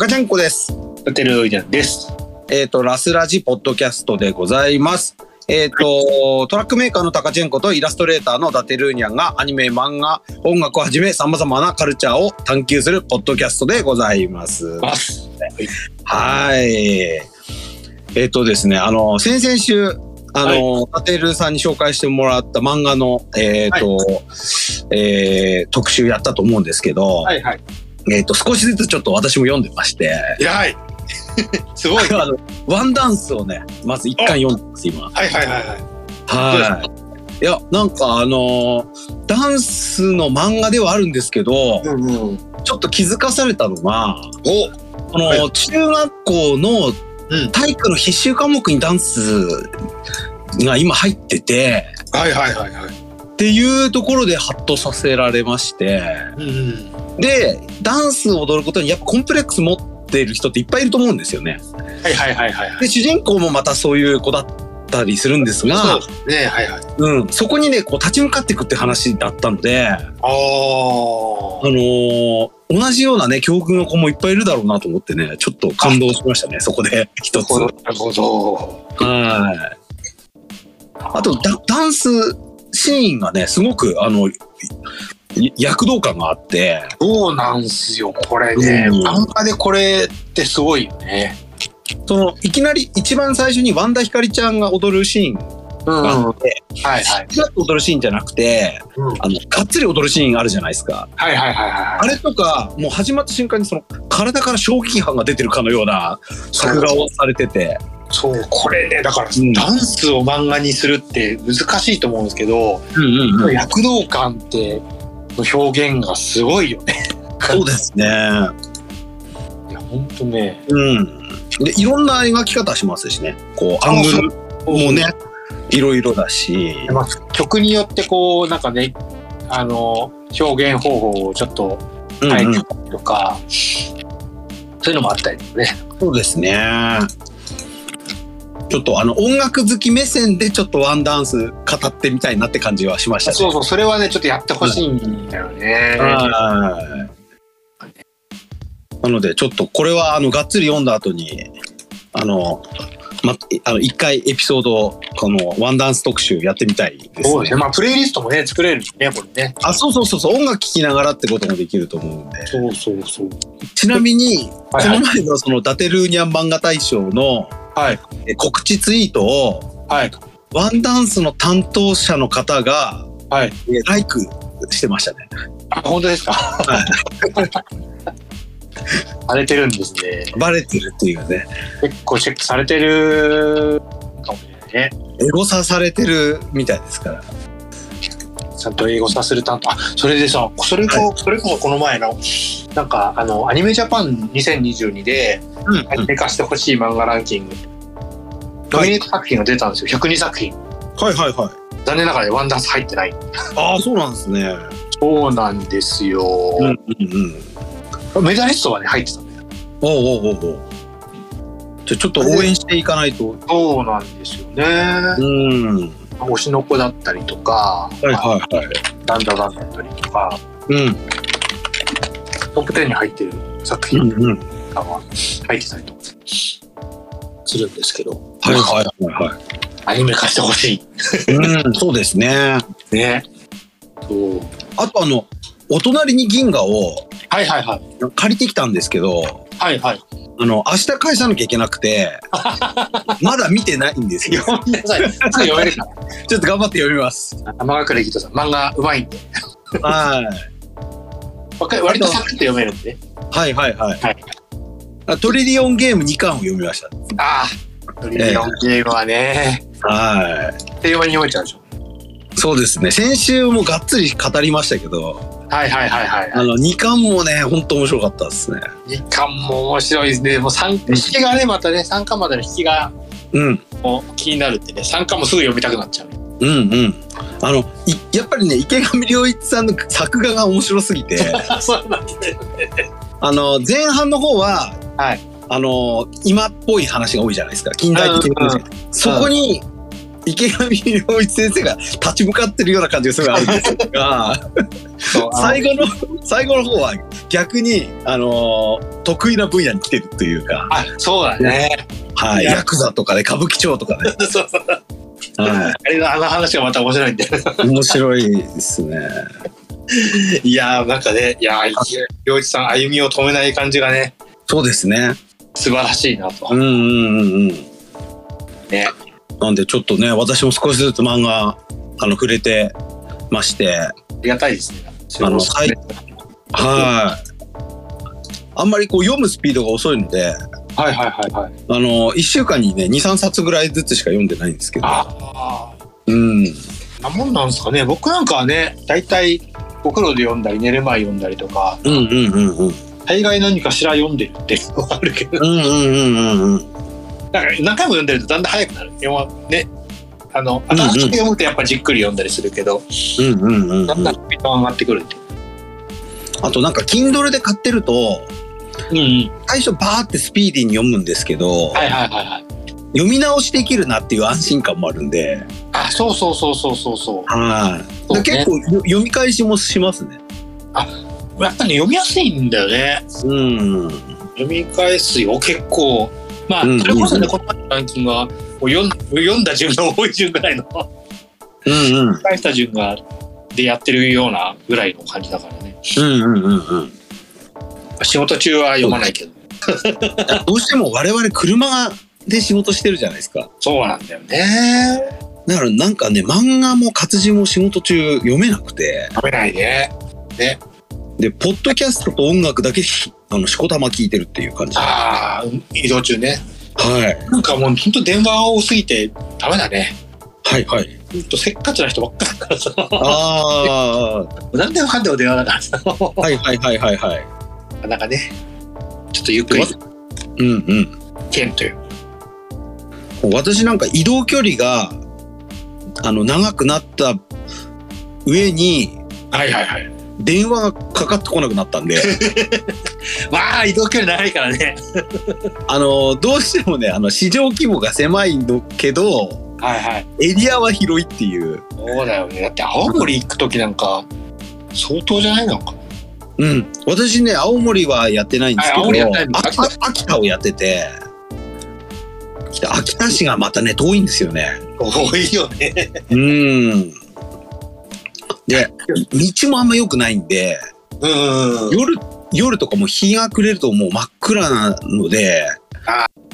高ちゃんこです。ホテルイデンです。えっ、と、ラスラジポッドキャストでございます。えっ、と、トラックメーカーのタカチェンコとイラストレーターのダテルーニャンがアニメ、漫画、音楽をはじめ様々なカルチャーを探求するポッドキャストでございます。ます。はい。えっ、とですね、あの、先々週、あの、ダテルさんに紹介してもらった漫画の、えっ、と、えー特集やったと思うんですけど、はいはい。えっ、と、少しずつちょっと私も読んでまして、偉い。すごい。あのワンダンスをね、まず一巻読んでます、今。はいはいはいはい。はい。いや、なんかあのーダンスの漫画ではあるんですけど、うんうん。ちょっと気づかされたのが、お。この、は中学校のうん体育の必修科目にダンスが今入ってて、はいはいはいはい。っていうところでハッとさせられまして、うんうん。で、ダンスを踊ることにやっぱコンプレックス持ってる人っていっぱいいると思うんですよね。はいはいはいはい。で、主人公もまたそういう子だったりするんですが、そうですね。はいはい。うん、そこにね、こう立ち向かっていくって話だったので、あああ。のー同じようなね、境遇の子もいっぱいいるだろうなと思ってね、ちょっと感動しましたね、そこで一つ。なはるほど。い。あとダ、ダンスシーンがね、すごく、あの、い躍動感があって、そうなんすよ。これね、うん漫画でこれってすごいよね。その、いきなり一番最初にワンダひかりちゃんが踊るシーンうん。があって、いはい。ふらっと踊るシーンじゃなくて、うんあの、がっつり踊るシーンあるじゃないですか。はいはいはいあはい。れとか、もう始まった瞬間にその体から衝撃波が出てるかのような作画をされてて。そう、これね、だから、うんダンスを漫画にするって難しいと思うんですけど、うんうん躍動感っての表現がすごいよね。そうですね。いや、本当ね。うん。で、いろんな描き方しますしね。こう、アングルもね、いろいろだし。まあ、曲によってこう、なんかね、あの、表現方法をちょっとうんうん変えてたりとか、そういうのもあったりとかね。そうですね。ちょっとあの音楽好き目線でちょっとワンダンス語ってみたいなって感じはしましたね。そうそう、それはね、ちょっとやってほしいんだよね。はい。なのでちょっとこれはあのがっつり読んだ後にあのまあの一回エピソードこのワンダンス特集やってみたいですね。そうですね。まあ、プレイリストもね、作れるしね、これね。あそうそうそうそう音楽聴きながらってこともできると思うんで。そうそうそう。ちなみにこはいはいの前のそのダテルーニャン漫画大賞のはい。え告知ツイートをはい。ワンダンスの担当者の方がはい。えライクしてましたね。あ、本当ですか？されてるんですね。バレてるっていうね。結構チェックされてるかもしれないね。エゴサされてるみたいですから。ちゃんと英語させる担当。あ、それでさ、それこ、それこそこの前の、なんか、あの、アニメジャパン2022で、うんアニメ化してほしい漫画ランキング、ノミネート作品が出たんですよ。102作品。はいはいはい。残念ながらワンダンス入ってない。ああ、そうなんですね。そうなんですよ。うんうんうん。メダリストはね、入ってたんだよ。おうおうおうおうじゃあちょっと応援していかないと。そうなんですよね。うん。はい推しの子だったりとか、はいはい。ダンダダンだったりとか、うん。トップ10に入ってる作品。とかは入ってたりとかするんですけど、はいはいはいはアニメ化してほしい。うん、そうですね。い。ね。そう。あとあの、お隣に銀河をはいはいはい。借りてきたんですけど、はいはい。あの、明日返さなきゃいけなくて、まだ見てないんですよ。読みなさい。すぐ読めるかちょっと頑張って読みます。さん、漫画うまいんで。はい。割とサクッと読めるんで。はいはいはい。はいあトリリオンゲーム2巻を読みました。ああ。トリリオンゲームはね、は平和に読めちゃうでしょ。い。そうですね。先週もがっつり語りましたけど、はいはいはいはい。あの、2巻もね、ほんと面白かったですね。日巻も面白いですね。もう三引きがね、またね、三巻までの引きがうん。もう気になるってね、三巻もすぐ読みたくなっちゃう。うんうん。あの、いやっぱりね、池上良一さんの作画が面白すぎて、そうなんですね。あの、前半の方は、はいあの、今っぽい話が多いじゃないですか。近代的な話がそこに、池上良一先生が立ち向かってるような感じがすごいあるんですが、最後の、最後の方は逆に、あのー得意な分野に来てるというか、あ、そうだね。はい、ヤクザとかね、歌舞伎町とかね、そうそう。はあれのあの話がまた面白いんだよ。い、面白いですね。いやーなんかね、いやー、洋一さん歩みを止めない感じがね、そうですね。素晴らしいなと。うんうんうんうん。ね。なんでちょっとね、私も少しずつ漫画、あの、触れてまして、ありがたいですね。あのはい。はい。あんまりこう読むスピードが遅いので、はいはいはいはい。あの、一週間にね、2、3冊ぐらいずつしか読んでないんですけど。ああ。うん。なもんなんですかね。僕なんかはね、大体お風呂で読んだり、寝る前読んだりとか、うんうんうんうん。大概何かしら読んでるっていうのはあるけど、うんうんうんうんうん。だから何回も読んでるとだんだん早くなる。読まね。あの、新しく読むとやっぱじっくり読んだりするけど、うんうんうんうんだんだんスピードが上がってくるって。あとなんか Kindle で買ってるとうんうん。最初バーってスピーディーに読むんですけど、はいはいはいはい。読み直しできるなっていう安心感もあるんで、あ、そうそうそうそうそうそう。はい、ねで結構よ読み返しもしますね。やっぱり読みやすいんだよね。うん。読み返すよ、結構。まあ、うんそれこそね、この前のランキングは、読ん読んだ順が多い順ぐらいの、うんうん。返した順が、でやってるようなぐらいの感じだからね。うんうんうんうん。仕事中は読まないけど。どうしても我々車で仕事してるじゃないですか。そうなんだよね。だからなんかね、漫画も活字も仕事中読めなくて、食べないね。で、ポッドキャストと音楽だけひあの、しこたま聞いてるっていう感じ。はああ、移動中ね。い。なんかもう本当電話が多すぎてダメだね。はいはい。ほんとせっかちな人ばっかりだからさ。あ何でもかんでも電話だからさ。あ、はいはいはいはいはい。なんかね、ちょっとゆっくりうんうん。剣という。私なんか移動距離が、あの、長くなった上に、はいはいはい。電話がかかってこなくなったんで、わ あ、移動距離長いからね。あの、どうしてもね、あの、市場規模が狭いのけど、はいはい。エリアは広いっていう。そうだよね。だって青森行く時なんか、相当じゃないのか。うん。私ね、青森はやってないんですけど、秋田秋田をやってて、で秋田市がまたね、遠いんですよね。多いよね。うん。で、道もあんま良くないんで、うん。夜、夜とかも日が暮れるともう真っ暗なので、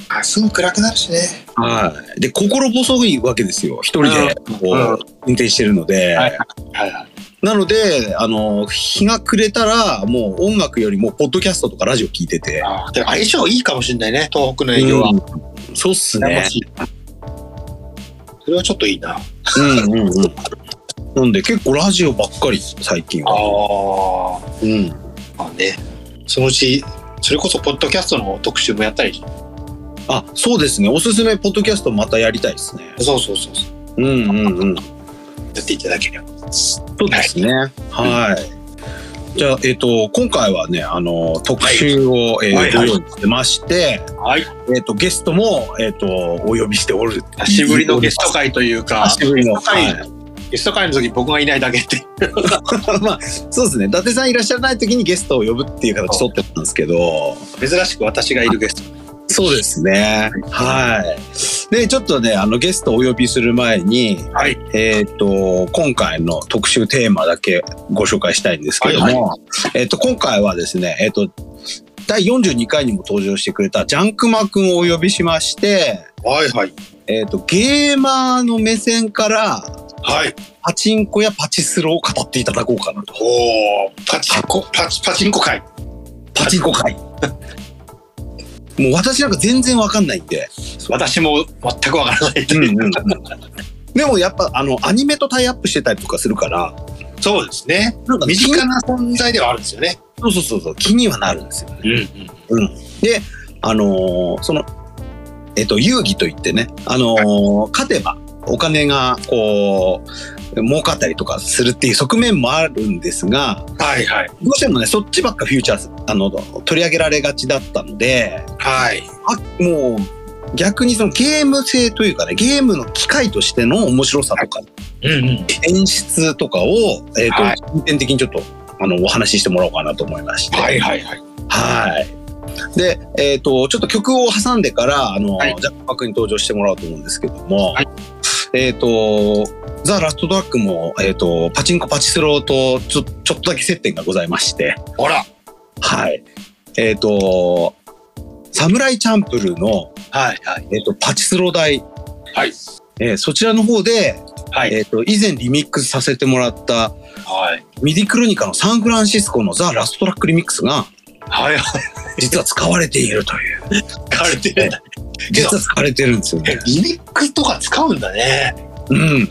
あ、すぐ暗くなるしね。はい。で、心細いわけですよ。一人でこう、うん運転してるので。はいはいはい。なので、あの、日が暮れたら、もう音楽よりも、ポッドキャストとかラジオ聞いてて。あ相性いいかもしれないね、東北の営業は。うんそうっすね。それはちょっといいな。うんうんうん。なんで、結構ラジオばっかり、最近あは。あ。うん。まあね。そのうち、それこそポッドキャストの特集もやったり。あ、そうですね。おすすめポッドキャストまたやりたいですね。そうそうそうそう。うんうんうん。やっていただければ。そうですね。はい。じゃあ、えっ、と、今回はね、あの、特集を、えーはいはいご用意してまして、はい。えっ、と、ゲストも、えっ、と、お呼びしておる。久しぶりのゲスト会というか、久しぶりの。はいゲスト会の時僕がいないだけって。まあ、そうですね。伊達さんいらっしゃらない時にゲストを呼ぶっていう形取ってたんですけど、珍しく私がいるゲスト。そうですね。はい。で、ちょっとね、あの、ゲストをお呼びする前に、はい。えっ、と、今回の特集テーマだけご紹介したいんですけども、はいえっ、と、今回はですね、えっ、と、第42回にも登場してくれたジャンクマくんをお呼びしまして、はいはい。えっ、と、ゲーマーの目線から、はい。パチンコやパチスロを語っていただこうかなと。おーパチンコ、パチ、パチンコ会。パチンコ会。もう私なんか全然わかんないんで。私も全くわからない。でもやっぱあのアニメとタイアップしてたりとかするから、そうですね。なんか身近な存在ではあるんですよね。そうそうそうそう気にはなるんですよね。うん。で、あのーそのえっと遊戯といってね、あのー勝てばお金がこう儲かったりとかするっていう側面もあるんですが、はいはい。どうしてもねそっちばっかフューチャーあの取り上げられがちだったので、はい。あもう逆にそのゲーム性というかねゲームの機械としての面白さとかうんうん。演出とかを、えーとはい重点的にちょっとあの、お話ししてもらおうかなと思いまして。はいはいはい。はい。で、えっ、と、ちょっと曲を挟んでから、あの、はいジャックパックに登場してもらおうと思うんですけども、はいえっ、と、ザ・ラストトラックも、えっ、と、パチンコパチスロとちょちょっとだけ接点がございまして、ほら。はい。えっ、と、サムライチャンプルーの、はいはい。えっ、と、パチスロ台、はい。えーそちらの方で、はい。えっ、と、以前リミックスさせてもらった、はい。ミディクロニカのサンフランシスコのザ・ラストトラックリミックスが、はいはい。実は使われているという。使われてるんだ。けど実は使われてるんですよね。リミックスとか使うんだね。うん。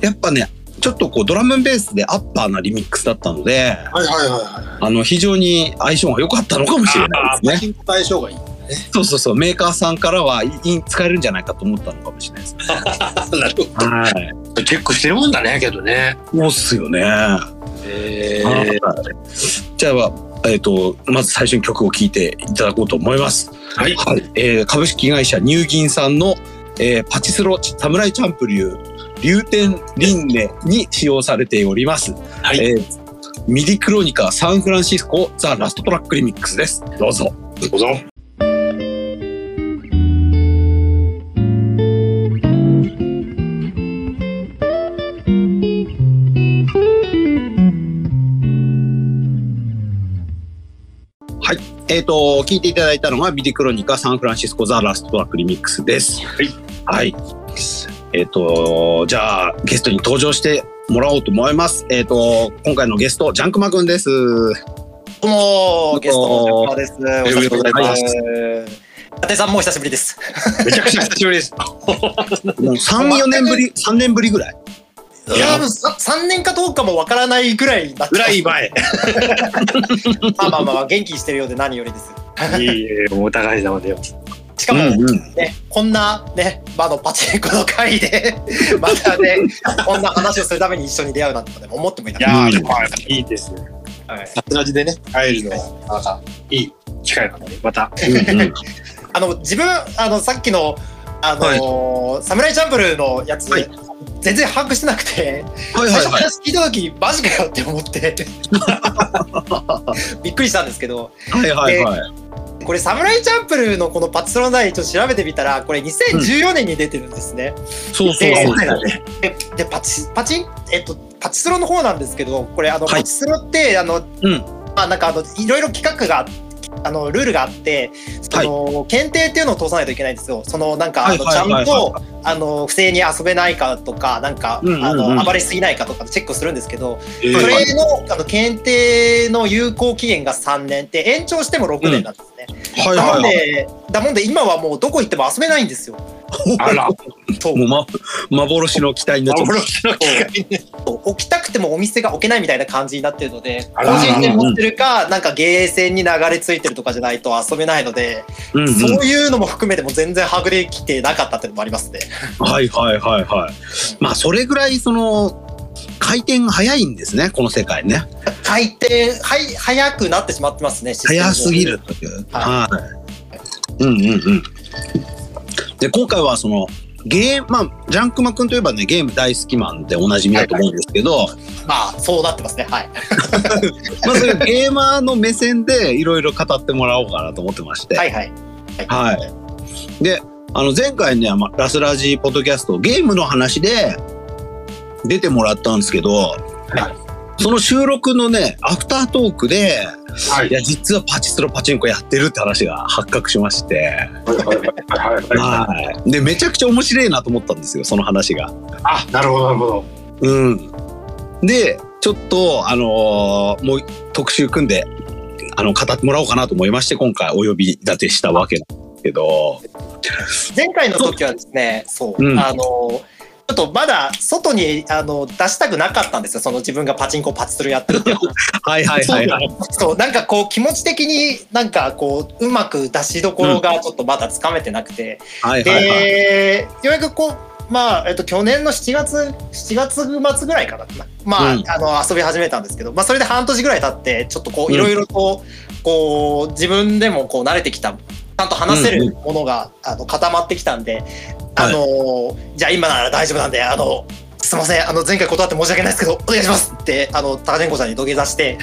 やっぱね、ちょっとこうドラムベースでアッパーなリミックスだったので、はいはいはいはい。あの、非常に相性が良かったのかもしれないですね。パチンコと相性がいい。そうそうそう、メーカーさんからはいい使えるんじゃないかと思ったのかもしれないですね。なるほはい。ど。チェックしてるもんだね、けどね。そうっすよね。えはいじゃあ、えっ、と、まず最初に曲を聴いていただこうと思います。はい。はい。えー株式会社乳銀さんの、えーパチスロサムライチャンプリュー、流天リンネに使用されております。はいえーミディクロニカサンフランシスコザ・ラストトラックリミックスです。どうぞ。どうぞ。えっ、と、聴いていただいたのがミディクロニカサンフランシスコザ・ラストトラックリミックスです。はい。はい。えっ、と、じゃあ、ゲストに登場してもらおうと思います。えっ、と、今回のゲスト、ジャンクマくんです。どうもゲストのジャッパーです。お久しぶりでございます伊達さんもお久しぶりです。めちゃくちゃ久しぶりです。もう3、4年ぶり、3年ぶりぐらい？いや、三年かどうかもわからないぐらいになってぐらい前。まあまあまあ元気にしてるようで何よりです。いえいえ、お互い様で。しかも、うんうんね、こんなね、まああのパチンコの会で、またね、こんな話をするために一緒に出会うなんて思ってもいないかっやー、うんでもいいですね。た。はいサツラジでね、会えるのは、なんか、いい機会なので、また。うんうんあの自分あのさっきのあのーサムライチャンプルーのやつ、はい全然把握してなくて。はいはいはい。最初話聞いた時マジかよって思って びっくりしたんですけどはいはいはい。これサムライチャンプルーのこのパチスロナイちょっと調べてみたらこれ2014年に出てるんですね。そうそうでそう。ででパチパチンえっとパチスロの方なんですけどこれあの、はいパチスロってあの、うんまあなんかあのいろいろ企画があのルールがあってその、検定っていうのを通さないといけないんですよ。そのなんか、はいあのちゃんはいはいとあの不正に遊べないかとかなんか、うんうんうんあの暴れすぎないかとかチェックするんですけど、えそはいれのあの検定の有効期限が3年で延長しても6年なんですね。はいなはいはい。のでだもんで今はもうどこ行っても遊べないんですよ。あら、そうもう、ま、幻の期待になっちゃった。幻の機会ね。置きたくてもお店が置けないみたいな感じになってるので個人で持ってるかなんかゲーセンに流れ着いてるとかじゃないと遊べないので、うんうんそういうのも含めても全然はぐれきてなかったっていうのもありますね。はいはいはいはい。まあそれぐらいその回転が早いんですねこの世界ね。回転はい早くなってしまってますね早すぎるという。ははい。うんうんうん。で今回はそのゲームまあジャンクマ君といえばねゲーム大好きマンでおなじみだと思うんですけど、まあそうなってますねはい。まあそういうゲーマーの目線でいろいろ語ってもらおうかなと思ってまして。はいはい。はい。で、あの前回ね、まラスラジポッドキャストゲームの話で出てもらったんですけど、その収録のね、アフタートークで、はいいや、実はパチスロパチンコやってるって話が発覚しまして、はいはいはいはい。はい。で、めちゃくちゃ面白いなと思ったんですよ、その話が。あ、なるほどなるほど。うん。で、ちょっと、あのーもう特集組んで、あの、語ってもらおうかなと思いまして、今回お呼び立てしたわけなんですけど、前回の時はですねそう、うん。あのちょっとまだ外にあの出したくなかったんですよ。その自分がパチンコパチスロやってるっては。いはいはいはい。そうなんかこう気持ち的になんかこううまく出しどころがちょっとまだつかめてなくて、はいはいはい。でようやくこうまあ、えっと、去年の7月7月末ぐらいかな。まあ,、うん。あの遊び始めたんですけど、まあ、それで半年ぐらい経ってちょっとこううん。いろいろとこう自分でもこう慣れてきたちゃんと話せるものが、あの固まってきたんで、あのじゃあ今なら大丈夫なんであのすいません、あの、前回断って申し訳ないですけど、お願いしますって、あの、高千子さんに土下座して。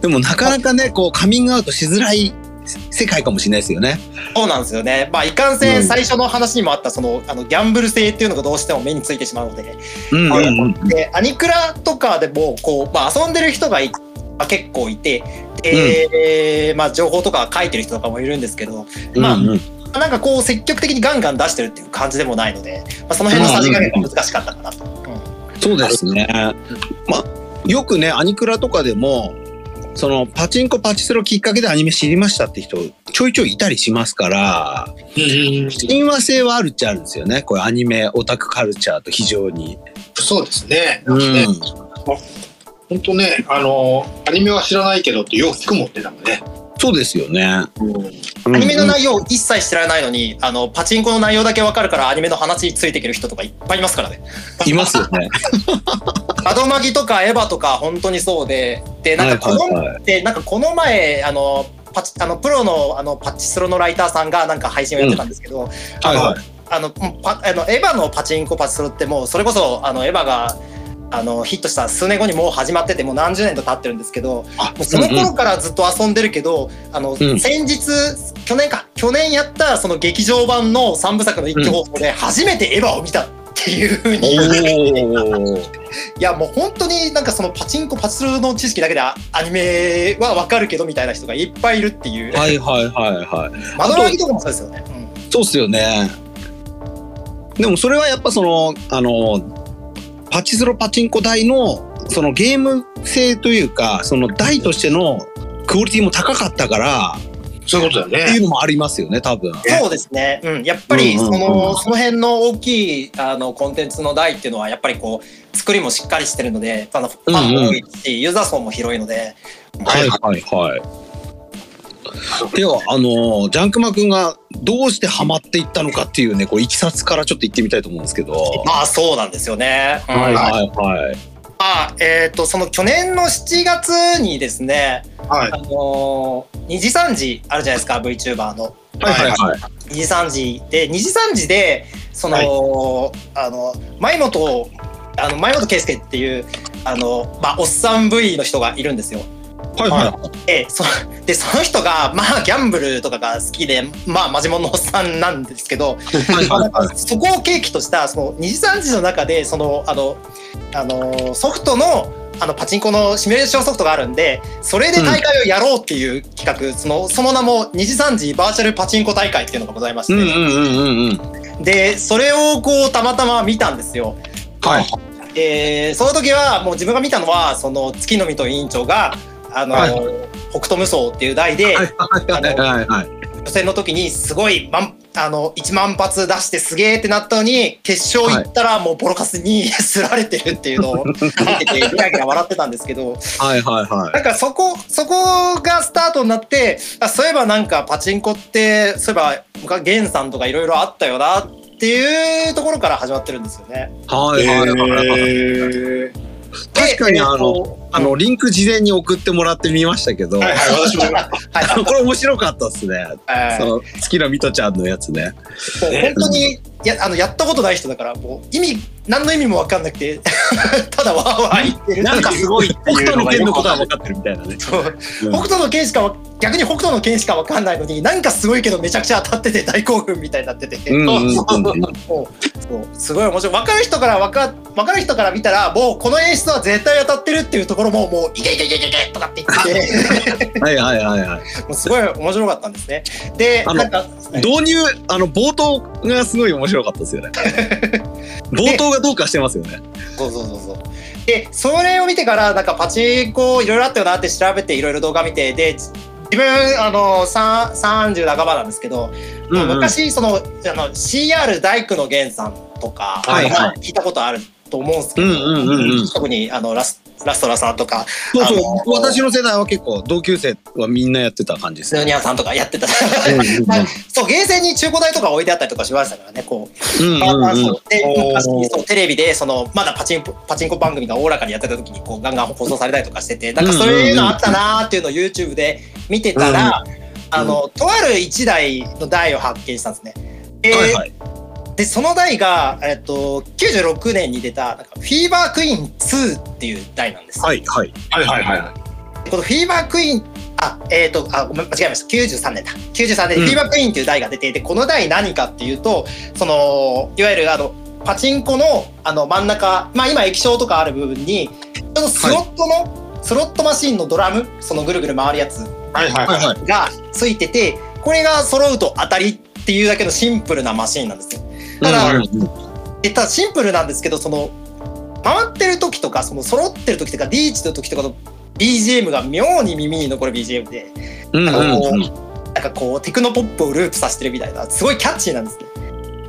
でもなかなかね、こうカミングアウトしづらい世界かもしれないですよね。そうなんですよね。まあ、いかんせん最初の話にもあった、その、あの、ギャンブル性っていうのがどうしても目についてしまうので、うんうんうん。で、アニクラとかでも、こう、まあ、遊んでる人がいまあ結構いて、で、まあ、情報とか書いてる人とかもいるんですけど、まあうんうんなんかこう、積極的にガンガン出してるっていう感じでもないので、まあ、その辺のさじ加減が難しかったかなと。そうですね。まあよくねアニクラとかでもそのパチンコパチスロきっかけでアニメ知りましたって人ちょいちょいいたりしますから親和性はあるっちゃあるんですよねこれアニメオタクカルチャーと非常に。そうですね。うんね本当ね、あの、アニメは知らないけどってよく聞くもんね、なんかね。そうですよね。アニメの内容一切知らないのに、あの、パチンコの内容だけわかるからアニメの話についてくる人とかいっぱいいますからね。いますよね。アドマギとかエヴァとか本当にそうで、で、なんかこの、はなんかこの前、あの、パチ、あの、プロの、あの、パチスロのライターさんがなんか配信をやってたんですけど、あの、はいはいあの、パ、あの、エヴァのパチンコパチスロってもう、それこそ、あの、エヴァが、あの、ヒットした数年後にもう始まってて、もう何十年と経ってるんですけど、あもうその頃からずっと遊んでるけど、あの、うん先日、去年か、去年やったその劇場版の3部作の一挙放送で初めてエヴァを見たっていうふうに、おー いやもう本当になんかそのパチンコパチスロの知識だけでアアニメはわかるけどみたいな人がいっぱいいるっていう。はいはいはいはい。窓ラギとかもそうですよね。うんそうっすよね。でもそれはやっぱそのあのパチスロパチンコ台のそのゲーム性というかその台としてのクオリティも高かったからそういうことだよね。っていうのもありますよね多分。そうですね。うん。やっぱり、うんうんうんその、その辺の大きい、あの、コンテンツの台っていうのは、やっぱりこう、作りもしっかりしてるので、あの、ファンも多いし、ユーザー層も広いので、はいはいはい。ではあのジャンクマ君がどうしてハマっていったのかっていうねこういきさつからちょっと言ってみたいと思うんですけど。まあそうなんですよね。うんはいはいはい。まあ、えっ、と、その去年の7月にですね、はいあ。のー、二次三次あるじゃないですか、VTuber の。はいはいはい。二次三次で、二次三次で、その、あの、前本、あの、前本圭介っていう、あの、まあ、おっさん V の人がいるんですよ。はいはで、そで、その人が、まあ、ギャンブルとかが好きで、まあ、マジモンのおっさんなんですけど、そこを契機としたその二次三次の中でそのあのあのソフトのあのパチンコのシミュレーションソフトがあるんでそれで大会をやろうっていう企画、そのその名も二次三次バーチャルパチンコ大会っていうのがございまして、うんうんうんうんうん。でそれをこうたまたま見たんですよ。はい。でその時はもう自分が見たのはその月の実と委員長があの、はい北斗無双っていう題で、はいはいはいはい。予選の時にすごい万あの1万発出してすげーってなったのに決勝行ったらもうボロカスにすられてるっていうのを見ててギラギラ笑ってたんですけどはいはいはい。なんかそこそこがスタートになってあそういえばなんかパチンコってそういえば昔ゲンさんとかいろいろあったよなっていうところから始まってるんですよね。はいはいはいはい。えー 確かにあの、のあの、リンク事前に送ってもらってみましたけど、はいはい、私も。はいこれ面白かったっすね。はいその、月のミトちゃんのやつね。本当にやあのやったことない人だからもう意味何の意味も分かんなくて ただわーわー言ってるなんかすごい北斗の剣のことは分かってるみたいなね。そう。うん北斗の剣しかわ逆に北斗の剣しか分かんないのになんかすごいけどめちゃくちゃ当たってて大興奮みたいになってて、すごい面白い。分かる人から分か分かる人から見たらもうこの演出は絶対当たってるっていうところももういけいけいけいけいけとかって言って。てはいはいはいはい。もうすごい面白かったんですね。であのなんか導入、あの、冒頭がすごい面白かったですよね。冒頭がどうかしてますよね。そうそうそうそうでそれを見てからなんかパチンコいろいろあったよなって調べていろいろ動画見てで自分あのさ30半ばなんですけど、うんうん昔そのあの CR 大工の源さんとか、はいはいまあ聞いたことあると思うんですけど、特にあのラスラストラさんとかそうそう。私の世代は結構同級生はみんなやってた感じですね。ニャンさんとかやってた そうゲーセンに中古台とか置いてあったりとかしましたからねこううでそうテレビでそのまだパチンコパチンコ番組がおおらかにやってた時にこうガンガン放送されたりとかしててなんかそういうのあったなーっていうのを YouTube で見てたら、あの、とある1台の台を発見したんですね。ではいはい。でその台が、えっと、96年に出たなんかフィーバークイーン2っていう台なんですよ。はいはい。はいはいはい。このフィーバークイーンあえっ、とあごめん間違えました93年だ93年うフィーバークイーンっていう台が出ていて、この台何かっていうとそのいわゆるあのパチンコのあの真ん中まあ今液晶とかある部分にそのスロットの、スロットマシンのドラムそのぐるぐる回るやつはいはいはい。はい。がついててこれが揃うと当たりっていうだけのシンプルなマシンなんですよ。ただ、うんうんでただシンプルなんですけどその回ってる時とかその揃ってる時とかリーチの時とかの BGM が妙に耳に残る BGM で。なんかこうテクノポップをループさせてるみたいなすごいキャッチーなんですね。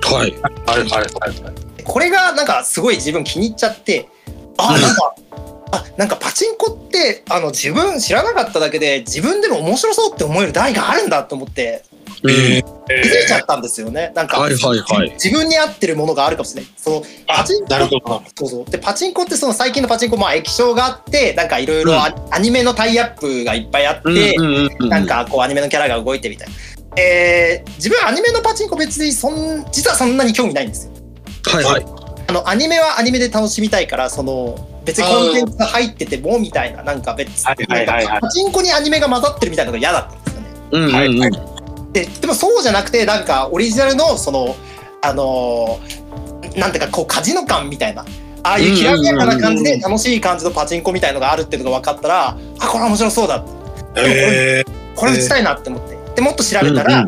はい。はいはいはい。でこれがなんかすごい自分気に入っちゃってあうんなんかあなんかパチンコってあの自分知らなかっただけで自分でも面白そうって思える台があるんだと思ってうん気づいちゃったんですよね。なんか、はいはいはい。自分に合ってるものがあるかもしれない。そのあパチンコなるほど。そうそうでパチンコってその最近のパチンコまあ液晶があってなんかいろいろアアニメのタイアップがいっぱいあって、うんうんうんなんかこうアニメのキャラが動いてみたいな。えー自分アニメのパチンコ別にそん実はそんなに興味ないんですよ。はいはい。あのアニメはアニメで楽しみたいからその別にコンテンツが入っててもみたいななんか別はいはいパチンコにアニメが混ざってるみたいなのが嫌だったんですよね。うんうんうん。はいはいででもそうじゃなくてなんかオリジナルのそのあのーなんていうかこうカジノ感みたいなああいうきらびやかな感じで楽しい感じのパチンコみたいのがあるっていうのが分かったらあこれ面白そうだって。えこれ打ちたいなって思って。でもっと調べたら、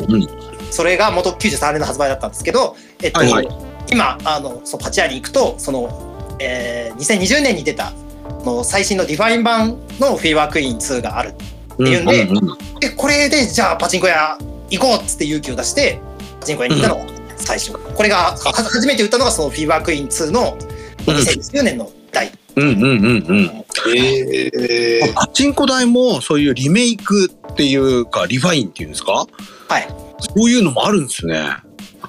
それが元93年の発売だったんですけど、えっとはいはい。今あのそうパチ屋に行くとその、えー2020年に出たの最新のディファイン版のフィーバークイーン2があるうんいうんででこれでじゃあパチンコ屋行こうっつって勇気を出してパチンコ屋に行ったのが最初、これがは初めて打ったのがそのフィーバークイーン2の2020年の第うんうんうんうん。ー、えー、パチンコ台もそういうリメイクっていうかリファインっていうんですか？はい。そういうのもあるんですね。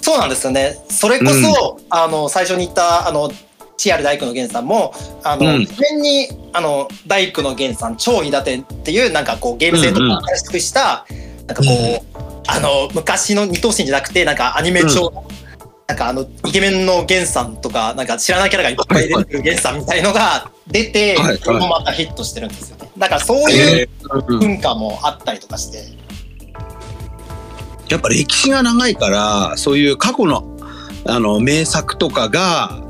そうなんですよね。それこそ、あの最初に言ったあの TR 大工の源さんもあの、うん。事前にあの大工の源さん超伊達っていうなんかこうゲーム性とうんうん。か新しくした、なんかこう、あの昔の二等身じゃなくてなんかアニメ調の、なんかあのイケメンの源さんとかなんか知らないキャラがいっぱい出てくる源さんみたいのが出て、はいはい。これもまたヒットしてるんですよね。だからそういうえー文化もあったりとかして、やっぱ歴史が長いからそういう過去のあの名作とかが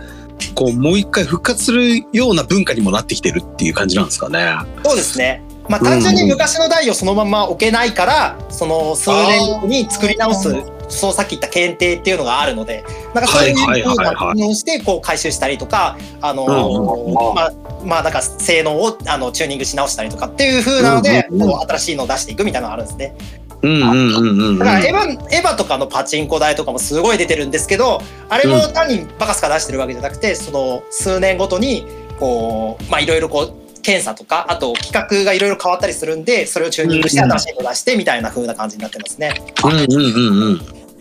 こうもう一回復活するような文化にもなってきてるっていう感じなんですかね。そうですね。まあ単純に昔の台をそのまま置けないから、その数年後に作り直す、そうさっき言った検定っていうのがあるので、なんかそういうはいふうな機能してこう回収したりとか、あのうんうんまあまあなんか性能をあのチューニングし直したりとかっていう風なので、うんうん新しいのを出していくみたいなのがあるんですね。うんうんうんうんうん。だからエヴァエヴァとかのパチンコ台とかもすごい出てるんですけど、あれも単にバカスカ出してるわけじゃなくて、その数年ごとにこうまあいろいろこう検査とかあと企画がいろいろ変わったりするんでそれをチューニングしてうん新しいの出してみたいな風な感じになってますね。うんうんうんうん。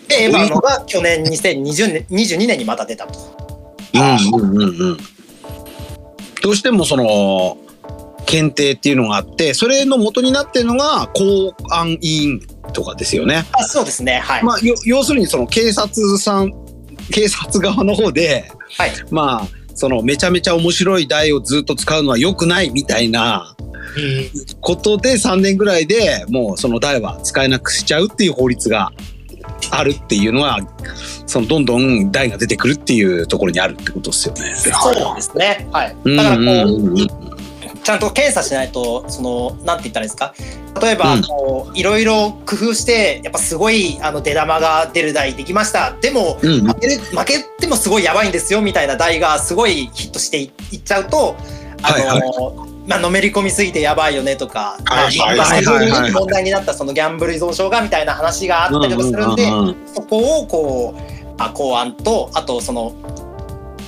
でエヴァのが去年2020年22年にまた出たと。うんうんうんうん。どうしてもその検定っていうのがあってそれの元になってるのが公安委員とかですよね。あそうですねはい。まあよ要するにその警察さん警察側の方ではいまあそのめちゃめちゃ面白い台をずっと使うのは良くないみたいなことで3年ぐらいでもうその台は使えなくしちゃうっていう法律があるっていうのはそのどんどん台が出てくるっていうところにあるってことですよね。そうですねはい。うんだからこう、ちゃんと検査しないとそのなんて言ったらいいですか？例えば、うん。こういろいろ工夫してやっぱすごいあの出玉が出る台できました。でもうん。うん負ける負けてもすごいやばいんですよみたいな台がすごいヒットしていいっちゃうとあの、はいまあ、のめり込みすぎてやばいよねとか、問題になったそのギャンブル依存症がみたいな話があったりとかするんで、そこをこうあ公安とあとその、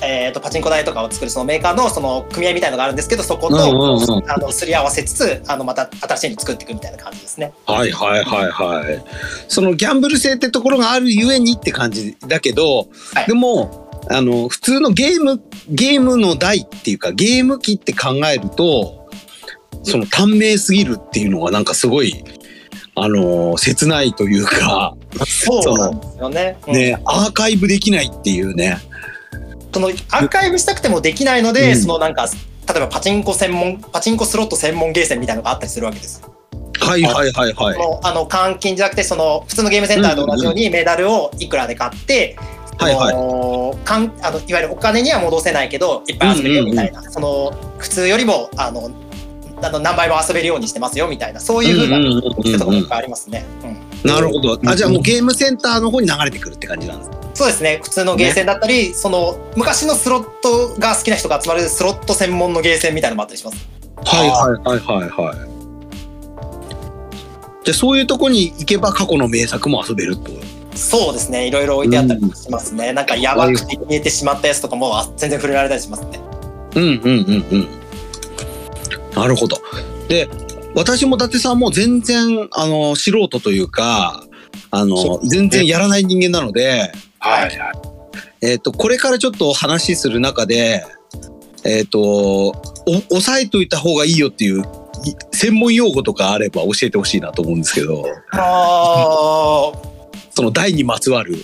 えー、とパチンコ台とかを作るそのメーカーのその組合みたいのがあるんですけどそこと、うんうんうんあのすり合わせつつあのまた新しいの作っていくみたいな感じですね。はいはいはいはい。そのギャンブル性ってところがあるゆえにって感じだけど、はいでもあの普通のゲームゲームの台っていうかゲーム機って考えるとその短命すぎるっていうのがなんかすごいあのー切ないというか、そうなんですよね。うんね、アーカイブできないっていうね。そのアーカイブしたくてもできないので、うんそのなんか例えばパチンコ専門パチンコスロット専門ゲーセンみたいなのがあったりするわけです。はいはいはいはい。あの換金じゃなくてその普通のゲームセンターと同じようにメダルをいくらで買って、はいはいかんあのいわゆるお金には戻せないけどいっぱい遊べるよみたいな、その普通よりもあのあの何倍も遊べるようにしてますよみたいなそういうふうな店とかもいっぱいありますね。うんなるほど。あ、じゃあもうゲームセンターの方に流れてくるって感じなんですかそうですね普通のゲーセンだったり、その昔のスロットが好きな人が集まるスロット専門のゲーセンみたいなのもあったりします。はいはいはいはいはい。じゃあそういうとこに行けば過去の名作も遊べるとそうですねいろいろ置いてあったりしますね、なんかやばくて消えてしまったやつとかもあ全然触れられたりしますねうんうんうんうん。なるほど。で、私も伊達さんも全然、あの、素人というか、あの、全然やらない人間なので、はい。えっ、と、これからちょっと話する中で、えっ、と、お、押さえといた方がいいよっていう、い専門用語とかあれば教えてほしいなと思うんですけど、あー その台にまつわる、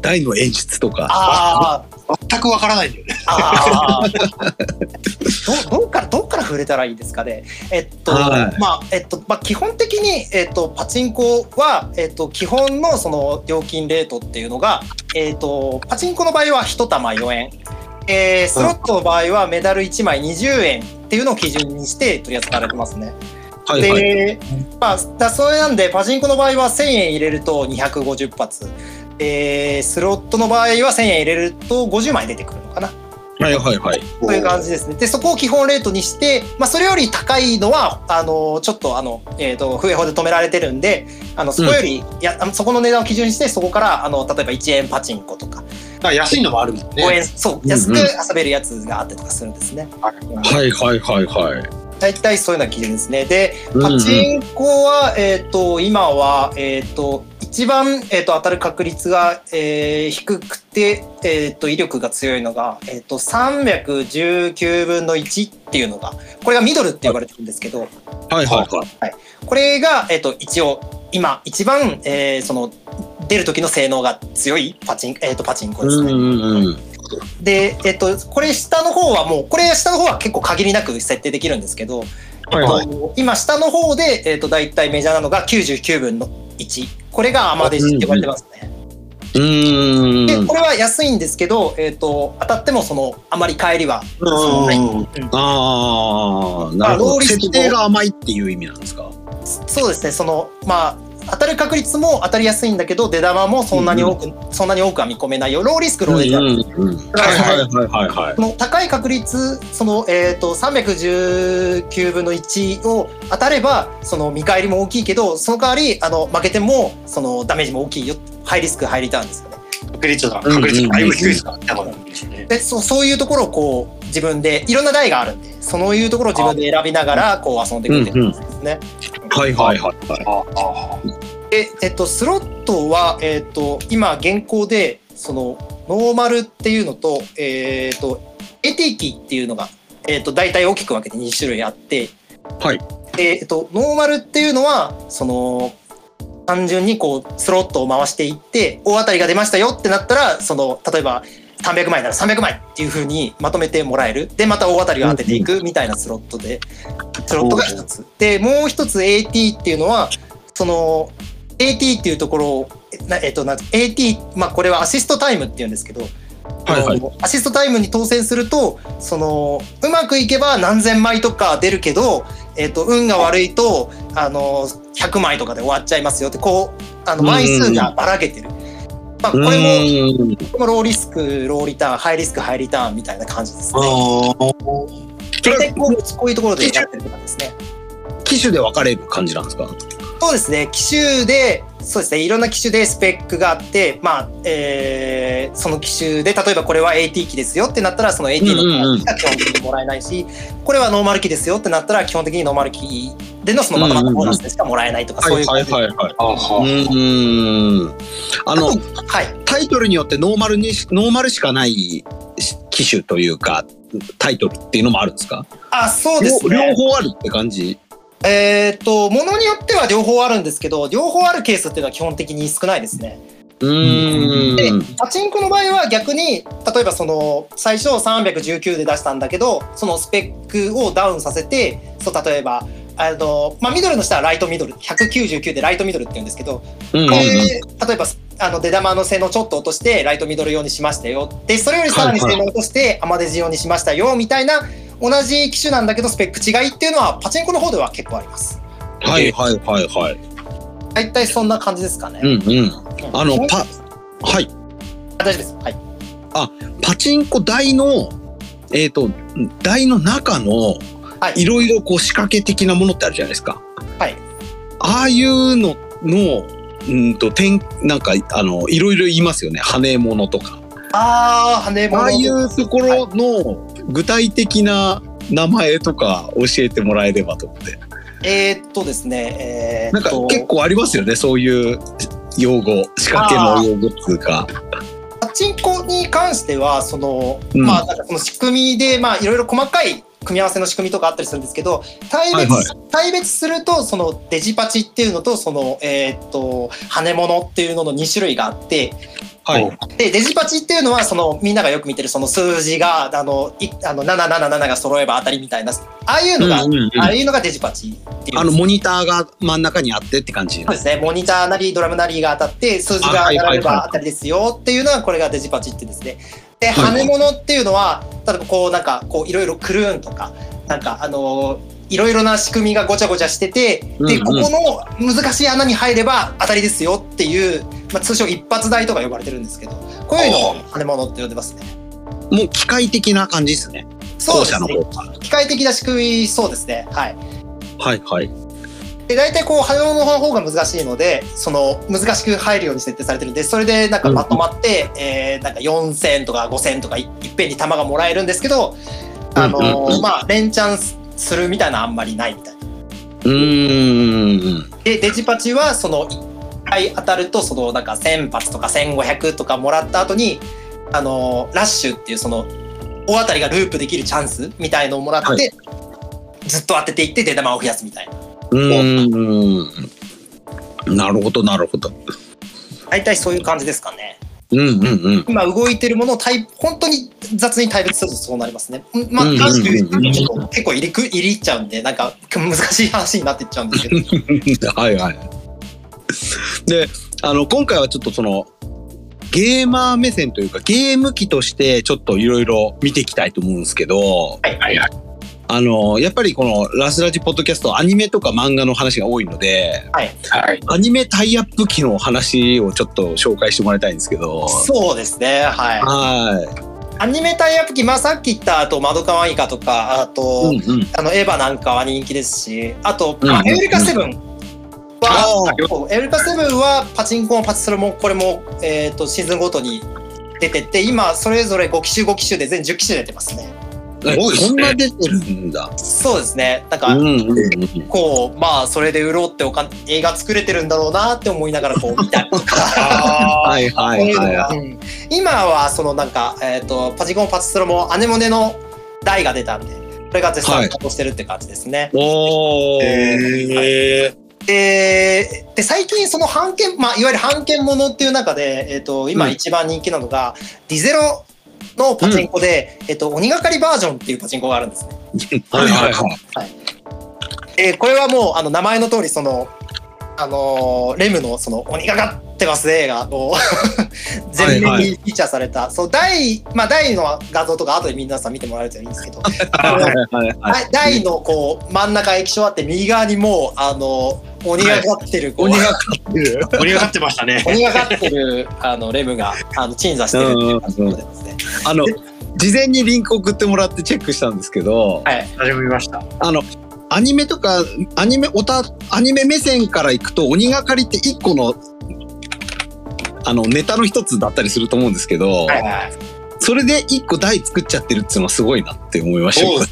台の演出とか。あー 全くわからないんだよね。あーど触れたらいいですかね。えっと、はい。まあえっとまあ基本的にえっとパチンコはえっと基本のその料金レートっていうのがえっとパチンコの場合は1玉4円。えースロットの場合はメダル1枚20円っていうのを基準にして取り扱われてますね。はいはい。で、まあ、だそれなんでパチンコの場合は1000円入れると250発、えースロットの場合は1000円入れると50枚出てくるのかなはいはいはい。という感じですね。でそこを基本レートにして、まあ、それより高いのはあのちょっとあの、えー、と不法で止められてるんであのそこより、やあのそこの値段を基準にしてそこからあの例えば1円パチンコとかだから安いのもあるもん5ね。円、そううん安く遊べるやつがあったりとかするんですね。はいはいはいはい。大体そういうような基準ですね。で、うんうんパチンコは、えっ、と、今は、えっ、と、一番、えっ、と、当たる確率が、えー低くて、えっ、と、威力が強いのが、えっ、と、319分の1っていうのが、これがミドルって呼ばれてるんですけど、はいはいはい。これが、えっ、と、一応、今、一番、えーその、出る時の性能が強いパチン、えっ、と、パチンコですね。うんうんうん。で、えっ、と、これ下の方はもう、これ下の方は結構限りなく設定できるんですけど、はいはい。今下の方で、えー、と大体メジャーなのが99分の1これがアマデジって呼ばれてますね、うーん。でこれは安いんですけど、えー、と当たってもそのあまり帰りはない。うん。ああ、なるほど。設定が甘いっていう意味なんですか？そうですね。そのまあ当たる確率も当たりやすいんだけど出玉もそんなに多く、そんなに多くは見込めないよローリスクローレートなんですうんうんうんはいはいはいはいはいそ。の高い確率その、えー、と319分の1を当たればその見返りも大きいけどその代わりあの負けてもそのダメージも大きいよハイリスクハイリターンですよね。確率が、確率がだいぶ低いですから、多分ですね。でそそういうところをこう自分でいろんな台があるんでそういうところを自分で選びながらこう遊んでいくっていう感じですね。はいはいはいはい。で、えっと、スロットは、えっと、今現行でそのノーマルっていうのと,、えっと AT 機っていうのが、えっと、大体大きく分けて2種類あって、はいでえっと、ノーマルっていうのはその単純にこうスロットを回していって大当たりが出ましたよってなったらその例えば300枚なら300枚っていう風にまとめてもらえる。でまた大当たりを当てていくみたいなスロットで。スロットが一つ。でもう一つ AT っていうのはその AT っていうところをなえっとな AT まあこれはアシストタイムっていうんですけどはいはい。アシストタイムに当選するとそのうまくいけば何千枚とか出るけど、えっと運が悪いとあの100枚とかで終わっちゃいますよってこうあの枚数がばらけてる。まあ、これもうんこれもローリスクローリターンハイリスクハイリターンみたいな感じですね。大体こうこういうところでやってるとかですね。機種で分かれる感じなんですか？そうですね機種でそうですねいろんな機種でスペックがあってまあ、えーその機種で例えばこれは AT 機ですよってなったらその AT のうんうんうん機が基本的にもらえないし、これはノーマル機ですよってなったら基本的にノーマル機でのそのまとまったボーナスでしかもらえないとか、そういうはい感じではいはいはい。ああうん。あのはいタイトルによってノーマルにしノーマルしかない機種というかタイトルっていうのもあるんですか？あそうです両両ね方あるって感じ？えっ、と、ものによっては両方あるんですけど、両方あるケースっていうのは基本的に少ないですね。うーでん。、パチンコの場合は逆に、例えばその、最初319で出したんだけど、そのスペックをダウンさせて、そう、例えば、あの、まあ、ミドルの下はライトミドル、199でライトミドルって言うんですけど、うんで例えば、あの、出玉の性能ちょっと落として、ライトミドル用にしましたよ。で、それよりさらに性能落として、アマデジ用にしましたよ、みたいな、同じ機種なんだけど、スペック違いっていうのは、パチンコの方では結構あります。はいはいはいはい。大体そんな感じですかね。うんうん。うんあの、パ、はい。あ大丈夫です。はい。パチンコ台の、えっ、と、台の中の、はいいろいろこう仕掛け的なものってあるじゃないですか。はい。ああいうのの、うんと、点、なんか、あの、いろいろ言いますよね。羽物とか。ああ、羽物。ああいうところの具体的な名前とか教えてもらえればと思って。えーっとですね、えなんか結構ありますよね。そういう用語、仕掛けの用語っていうか。パチンコに関しては、その、うんまあ、なんかその仕組みで、まあ、いろいろ細かい組み合わせの仕組みとかあったりするんですけど、対別、はい対別すると、そのデジパチっていうのと、その、えーっと、羽物っていうのの2種類があって、はい。で、デジパチっていうのは、その、みんながよく見てるその数字が、あの、いあの777が揃えば当たりみたいな、ああいうのが、うんうんうんああいうのがデジパチっていう。あの、モニターが真ん中にあってって感じ。そうですね、モニターなりドラムなりが当たって数字があはいはいはい並べば当たりですよっていうのはこれがデジパチってですね。で、羽物っていうのは例えばこうなんかこういろいろクルーンとかなんかあのーいろいろな仕組みがごちゃごちゃしてて、でここの難しい穴に入れば当たりですよっていう、まあ、通称一発台とか呼ばれてるんですけどこういうのを羽物って呼んでますね。もう機械的な感じですね。そうですね。機械的な仕組みそうですねはい。はいはい。で大体こう羽物の方が難しいのでその難しく入るように設定されてるんでそれでなんかまとまって、えーなんか4000とか5000とかいいっぺんに弾がもらえるんですけどあのーうんうんうんまあ連チャンするみたいなのあんまりないみたいな。うーん。でデジパチはその1回当たるとそのなんか1000発とか1500とかもらった後にあのーラッシュっていうその大当たりがループできるチャンスみたいのをもらって、はずっと当てていって出玉を増やすみたいな。うーん。なるほどなるほど。大体そういう感じですかね。うんうんうん。今動いてるものを対本当に雑に対別するとそうなりますね。んまあ、結構入りく入り入っちゃうんで、なんか難しい話になっていっちゃうんですけど。はいはい。で、あの、今回はちょっとその、ゲーマー目線というか、ゲーム機としてちょっといろいろ見ていきたいと思うんですけど、はいはいはい。あの、やっぱりこのラスラジポッドキャスト、アニメとか漫画の話が多いので、はい。アニメタイアップ機の話をちょっと紹介してもらいたいんですけど、そうですね。はい。はアニメタイアップ機、まあさっき言ったあと窓かわいいかとか、あと、い。うんうん。あのエヴァなんかは人気ですし、あと、エウレカセブンは、エウレカセブンはパチンコもパチスロもこれもえっ、とシーズンごとに出てて、今それぞれ5機種5機種で全10機種出てますね。あ、すごいですねこんな出てるんだ。そうですね。なんか、うんうんうん。こうまあそれで売ろうっておか映画作れてるんだろうなって思いながらこう見たりとか。あ はいはいはいはい。うん今はそのなんか、えー、とパチコンパチスロもアネモネの台が出たんでこれが絶賛稼働してるって感じですね。おー。へーでで最近その版権、まあ、いわゆる版権ものっていう中で、えー、と今うん一番人気なのが、ディゼロのパチンコで、えー、と鬼がかりバージョンっていうパチンコがあるんですね。はいはいはい。えーこれはもうあの名前の通りそのあのーレムのその鬼がかってますねがこう全面にフィーチャーされた、そう台まあ台の画像とか後で皆さん見てもらえるといいんですけど、はいはいはい。はい台のこう真ん中液晶あって右側にもうあの鬼がかってる、こう鬼がかってる。盛り上がってましたね。鬼がかってるあのレムがあの鎮座してるっていう感じでですね。あの、事前にリンク送ってもらってチェックしたんですけど、はい。初め見ました。あの、アニメとか、アニメ、オタ、アニメ目線からいくと、鬼がかりって一個の、あの、ネタの一つだったりすると思うんですけど、はいはい。それで一個台作っちゃってるっていうのはすごいなって思いましたね。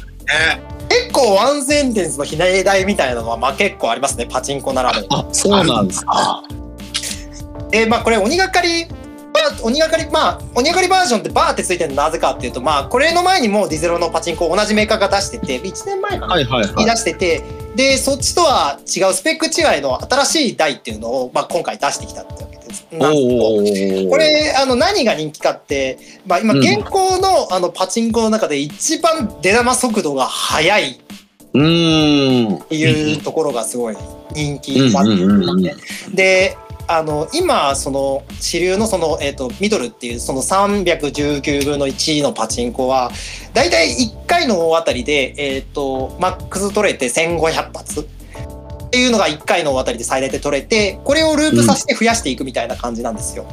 結構ワンセンテンスのひねり台みたいなのはまあ結構ありますねパチンコならで。あ、そうなんですか。あでまあこれ鬼がかり鬼がかりまあ鬼がかりバージョンってバーってついてるのなぜかっていうとまあこれの前にもうディゼロのパチンコ同じメーカーが出してて1年前かな、はいはいはい。に出しててでそっちとは違うスペック違いの新しい台っていうのを、まあ、今回出してきたってわけです。なんこれあの何が人気かって、まあ、今うん現行のあのパチンコの中で一番出玉速度が速いっうーん。ていうところがすごい人気であの今その主流のその、えー、とミドルっていうその319分の1のパチンコはだいたい1回の大当たりで、えー、とマックス取れて1500発っていうのが1回の大当たりで最大で取れてこれをループさせて増やしていくみたいな感じなんですよ。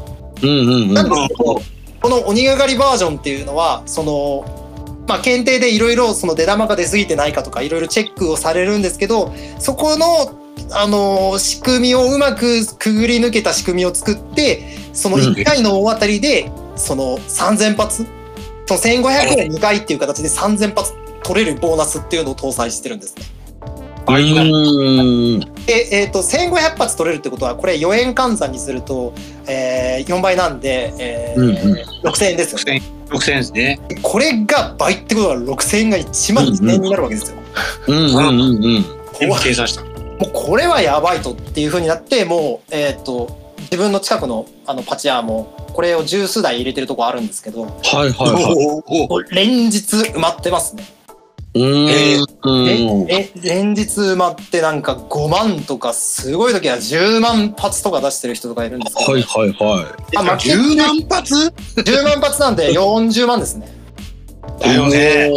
うんうんうん。なんですけどこの鬼がかりバージョンっていうのはそのまあ検定でいろいろその出玉が出過ぎてないかとかいろいろチェックをされるんですけどそこのあの仕組みをうまくくぐり抜けた仕組みを作ってその1回の大当たりでその3000発？その1500円2回っていう形で3000発取れるボーナスっていうのを搭載してるんですね。うーん。で、えー、と1500発取れるってことはこれ4円換算にすると、えー、4倍なんで、えーうんうん6000円ですよね。6000円ですね。これが倍ってことは6000円が1万2000円になるわけですよ。うんうんうんうん。今計算した。もうこれはやばいとっていうふうになってもう、えー、と自分の近くのあのパチ屋もこれを十数台入れてるとこあるんですけどはいはいはい。連日埋まってますね。うーん。ええ連日埋まってなんか5万とかすごい時は10万発とか出してる人とかいるんですけど、はいはいはあ負け10万発？10万発なんで40万ですね。い。だよね。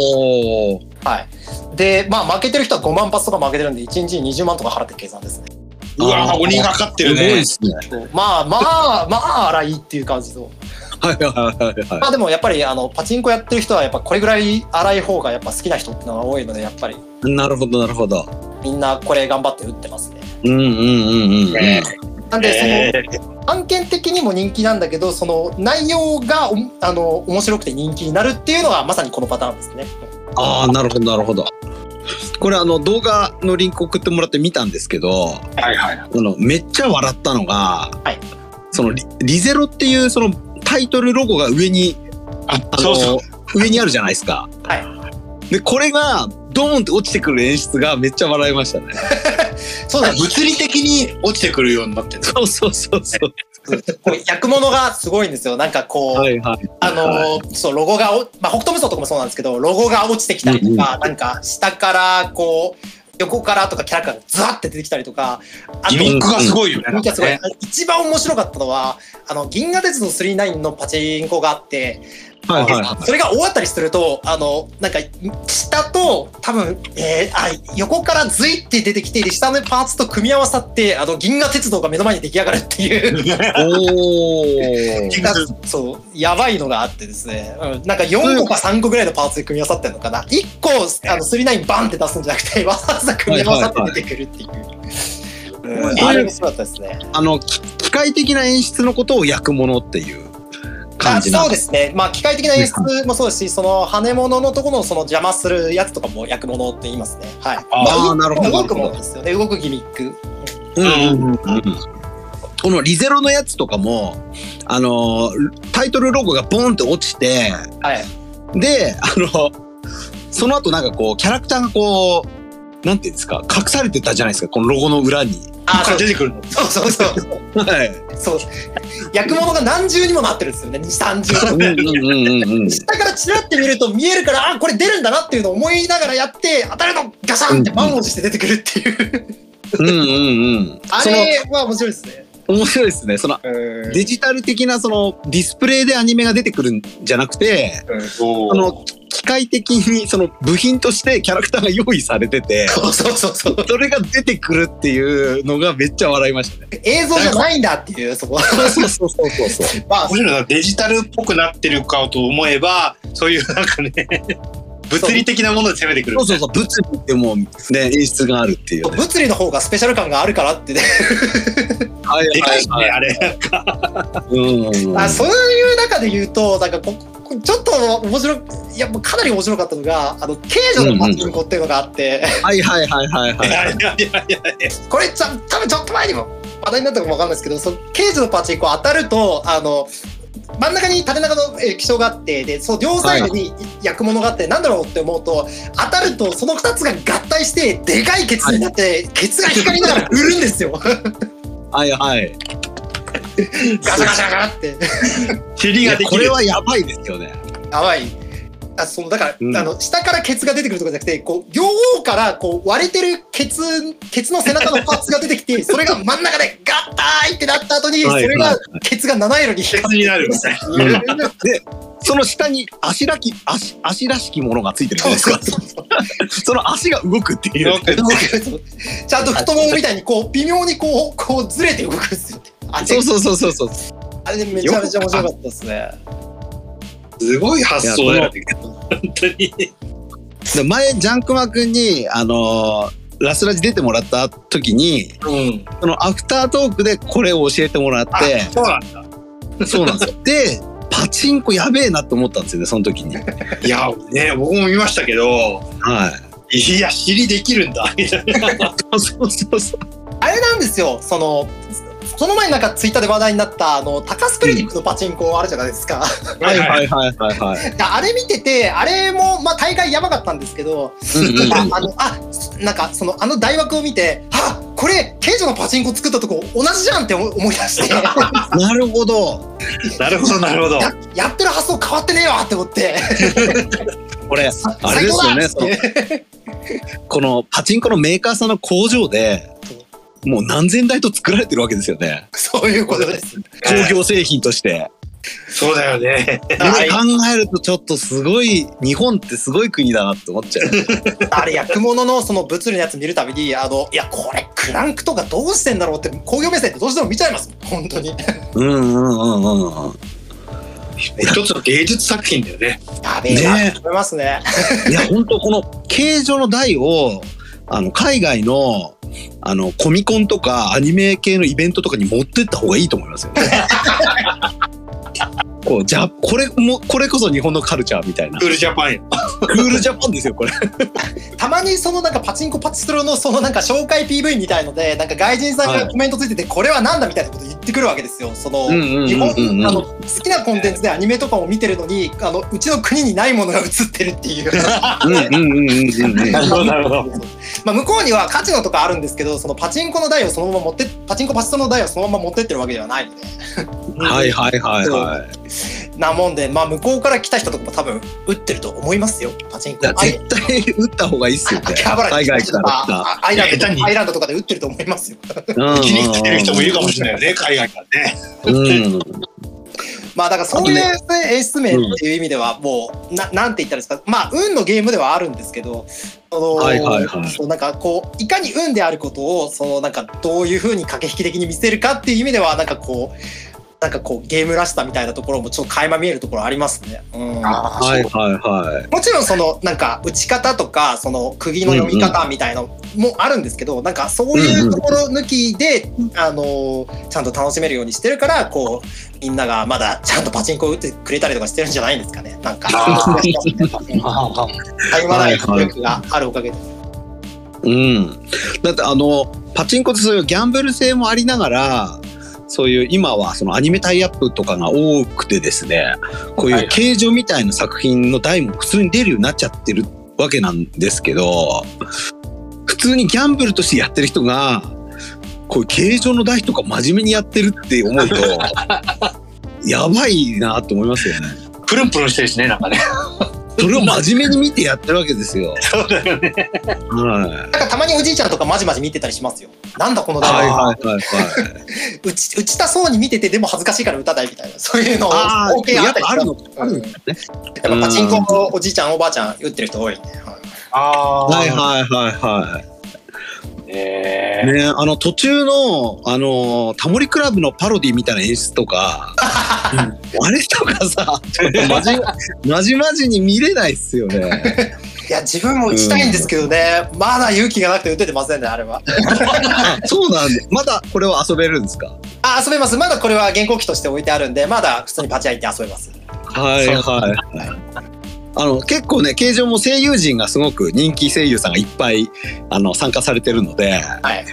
はい。で、まあ負けてる人は5万発とか負けてるんで1日に20万とか払って計算ですね。うわー鬼がかってすごいるねっ。すね。まあまあまあ荒いっていう感じと。はいはいはいはまあでもやっぱりあのパチンコやってる人はやっぱこれぐらい荒い方がやっぱ好きな人っていうのが多いのでやっぱりい。なるほどなるほど。みんなこれ頑張って打ってますね。うんうんうんうんうん。ねなんでその、え案件的にも人気なんだけどその内容がおあの面白くて人気になるっていうのがまさにこのパターンですね。ああなるほどなるほど。これあの動画のリンク送ってもらって見たんですけど、ーはいはい。あのめっちゃ笑ったのが、はいそのリリゼロっていうそのタイトルロゴが上にあ。の上にあるじゃないですか。はでこれがドーンって落ちてくる演出がめっちゃ笑いましたね。そうだね。物理的に落ちてくるようになってる。そうそうそうそう。こう役物がすごいんですよ。なんかこう、はいはい。あのーそうロゴがおまあ北斗無双とかもそうなんですけどロゴが落ちてきたりとか、なんか下からこう横からとかキャラクターがズワって出てきたりとかあとギミックがすごいよね。ギミックがすごい一番面白かったのはあの銀河鉄道39のパチンコがあって、はいはいはい。それが終わったりするとあのなんか下と多分、えーあ横からズイって出てきて下のパーツと組み合わさってあの銀河鉄道が目の前に出来上がるっていう。お そうやばいのがあってですね、うん、なんか4個か3個ぐらいのパーツで組み合わさってるのかな。1個あの39バンって出すんじゃなくてわざわざ組み合わさって出てくるっていう、うんあれ面白かったですね。あのき機械的な演出のことを焼くものっていう感あじなそうですね。まあ機械的な演出もそうですしその羽物のところのその邪魔するやつとかも焼くものって言いますね。はい。あまーなるほど。動くものですよね。動くギミック。うんうんうんうん。このリゼロのやつとかもあのタイトルロゴがボンって落ちてはい。であのその後なんかこうキャラクターがこうなんていうんですか隠されてたじゃないですかこのロゴの裏に。あ出てくるの。そうそうそう。はい。そう焼くものが何重にもなってるんですよね2 3重。下からチラって見ると見えるからあこれ出るんだなっていうのを思いながらやって当たるのガシャンって満を持して出てくるっていううんうんうん。あれは面白いですね。面白いですね。そのデジタル的なそのディスプレイでアニメが出てくるんじゃなくて、おあの機械的にその部品としてキャラクターが用意されてて、そうそうそうそう。それが出てくるっていうのがめっちゃ笑いましたね。映像じゃないんだっていうそこ。そうそうそうそうそう。まあ。面白いのはデジタルっぽくなってるかと思えばそういうなんかね物理的なもので攻めてくるそうそうそう、物理でもね、演出があるっていうね。物理の方がスペシャル感があるからってね。はいでかいはいあれ。うん。あそういう中で言うとなんかここちょっと面白いいやもうかなり面白かったのがあの刑女のパチンコっていうのがあって、はいはいはいはいはい。あれあれあれあれこれちゃ多分ちょっと前にも話題になったかもわかんないですけどその刑事のパチンコ当たるとあの真ん中に縦長の液晶があってでその両サイドに焼くものがあって、なんだろうって思うと当たるとその2つが合体してでかいケツになって、ケツが光りながら売るんですよガはいはい。シャガシャガシャって尻 いやこれができる。はやばいですよね。やばいあそのだから、うんあの下からケツが出てくるとかじゃなくてこう両方からこう割れてるケツケツの背中のパーツが出てきて それが真ん中でガッターイってなった後にそはいれがケツが七色にケツになるみたいな。その下に足らき足足らしきものがついてるじゃないですか。その足が動くっていう。ちゃんと太ももみたいにこう微妙にこうこうずれて動くんですよ。そうそうそうそうそう。あれめちゃめちゃ面白かったですね。すごい発想だよね。本当に。で前ジャンクマ君にあのーラスラジ出てもらった時にうん。そのアフタートークでこれを教えてもらってあ、そうなんだ。そうなんですよ。でパチンコやべえなって思ったんですよねその時に。いや、ね、僕も見ましたけど、はい。いや、尻できるんだ。みたいな。そうそうそう。あれなんですよ。そのその前になんかツイッターで話題になったあの高須クリニックのパチンコあるじゃないですか。はいはいはいはいはい。あれ見ててあれもまあ大会やばかったんですけど、うんうんうんああのあなんかそのあの大枠を見てあこれ刑事のパチンコ作ったとこ同じじゃんって思思い出してなるほど。なるほど、なるほど。ややってる発想変わってねえわって思ってこれさあれですよね最高だってこのパチンコのメーカーさんの工場でもう何千台と作られてるわけですよね。そういうことです。工業製品として。そうだよね。考えるとちょっとすごい日本ってすごい国だなって思っちゃう。あれ焼くもののその物理のやつ見るたびにあのいやこれクランクとかどうしてんだろうって工業目線ってどうしても見ちゃいます本当にやうんうんうんうんうん。一つの芸術作品だよね。べえなって思いますねいや本当この形状の台をあの海外のあのコミコンとかアニメ系のイベントとかに持ってった方がいいと思いますよね。こうじゃあこれもこれこそ日本のカルチャーみたいなクールジャパンよ。クールジャパンですよこれ。たまにそのなんかパチンコパチスロのそのなんか紹介 PV みたいのでなんか外人さんがコメントついててこれはなんだみたいなこと言ってくるわけですよその日本あの好きなコンテンツでアニメとかも見てるのにあのうちの国にないものが映ってるっていうなるほど、なるほど。まあ向こうにはカジノとかあるんですけどそのパチンコの台をそのまま持ってパチンコパチスロの台をそのまま持ってってるわけではないのではいはいはいはい。なもんでまあ向こうから来た人とかも多分打ってると思思いますよパチンコ絶対打った方がいいっすよね。海外からアイランドアイランドとかで打ってると思いますよた。気に入ってる人もいるかもしれないよね、海外からね。うん。まあだからそういう演出面っていう意味ではもうななんて言ったらいいですかまあ運のゲームではあるんですけどその、はいはいはいそうなんかこういかに運であることをそのなんかどういうふうに駆け引き的に見せるかっていう意味ではなんかこうなんかこうゲームらしさみたいなところもちょっと垣間見えるところありますね。うんはいはいはい。もちろんそのなんか打ち方とかその釘の読み方みたいのもあるんですけど、なんかそういうところ抜きで、あのちゃんと楽しめるようにしてるからこうみんながまだちゃんとパチンコを打ってくれたりとかしてるんじゃないんですかねなんかあたゆまない努力があるおかげで。うん。だってあのパチンコってそういうギャンブル性もありながら。そういう今はそのアニメタイアップとかが多くてですねこういう形状みたいな作品の台も普通に出るようになっちゃってるわけなんですけど普通にギャンブルとしてやってる人がこういう形状の台とか真面目にやってるって思うと やばいなと思いますよね。プルンプルンしてるしね、なんかね。それを真面目に見てやってるわけですよ。そうだよね。はい。なんかたまにおじいちゃんとかまじまじ見てたりしますよ。なんだこの台はいはいはいはい。打ち打ちたそうに見ててでも恥ずかしいから打たないみたいなそういうのをああ、やっぱあるのうんあるんだね。やっぱパチンコのおじいちゃんおばあちゃん打ってる人多いんで。はいああ。はいはいはいはえい。ねあの途中のあのタモリクラブのパロディみたいな演出とか、あれとかさ、ちょっとまじ まじまじに見れないっすよね。いや自分も打ちたいんですけどね、まだ勇気がなくて打ててませんねあれは。あ、そうなんで、まだこれは遊べるんですか？あ遊べますまだこれは原稿機として置いてあるんでまだ普通にパチ屋行って遊べます。はいはいはい。あの結構ね形状も声優陣がすごく人気声優さんがいっぱいあの参加されてるので、はい。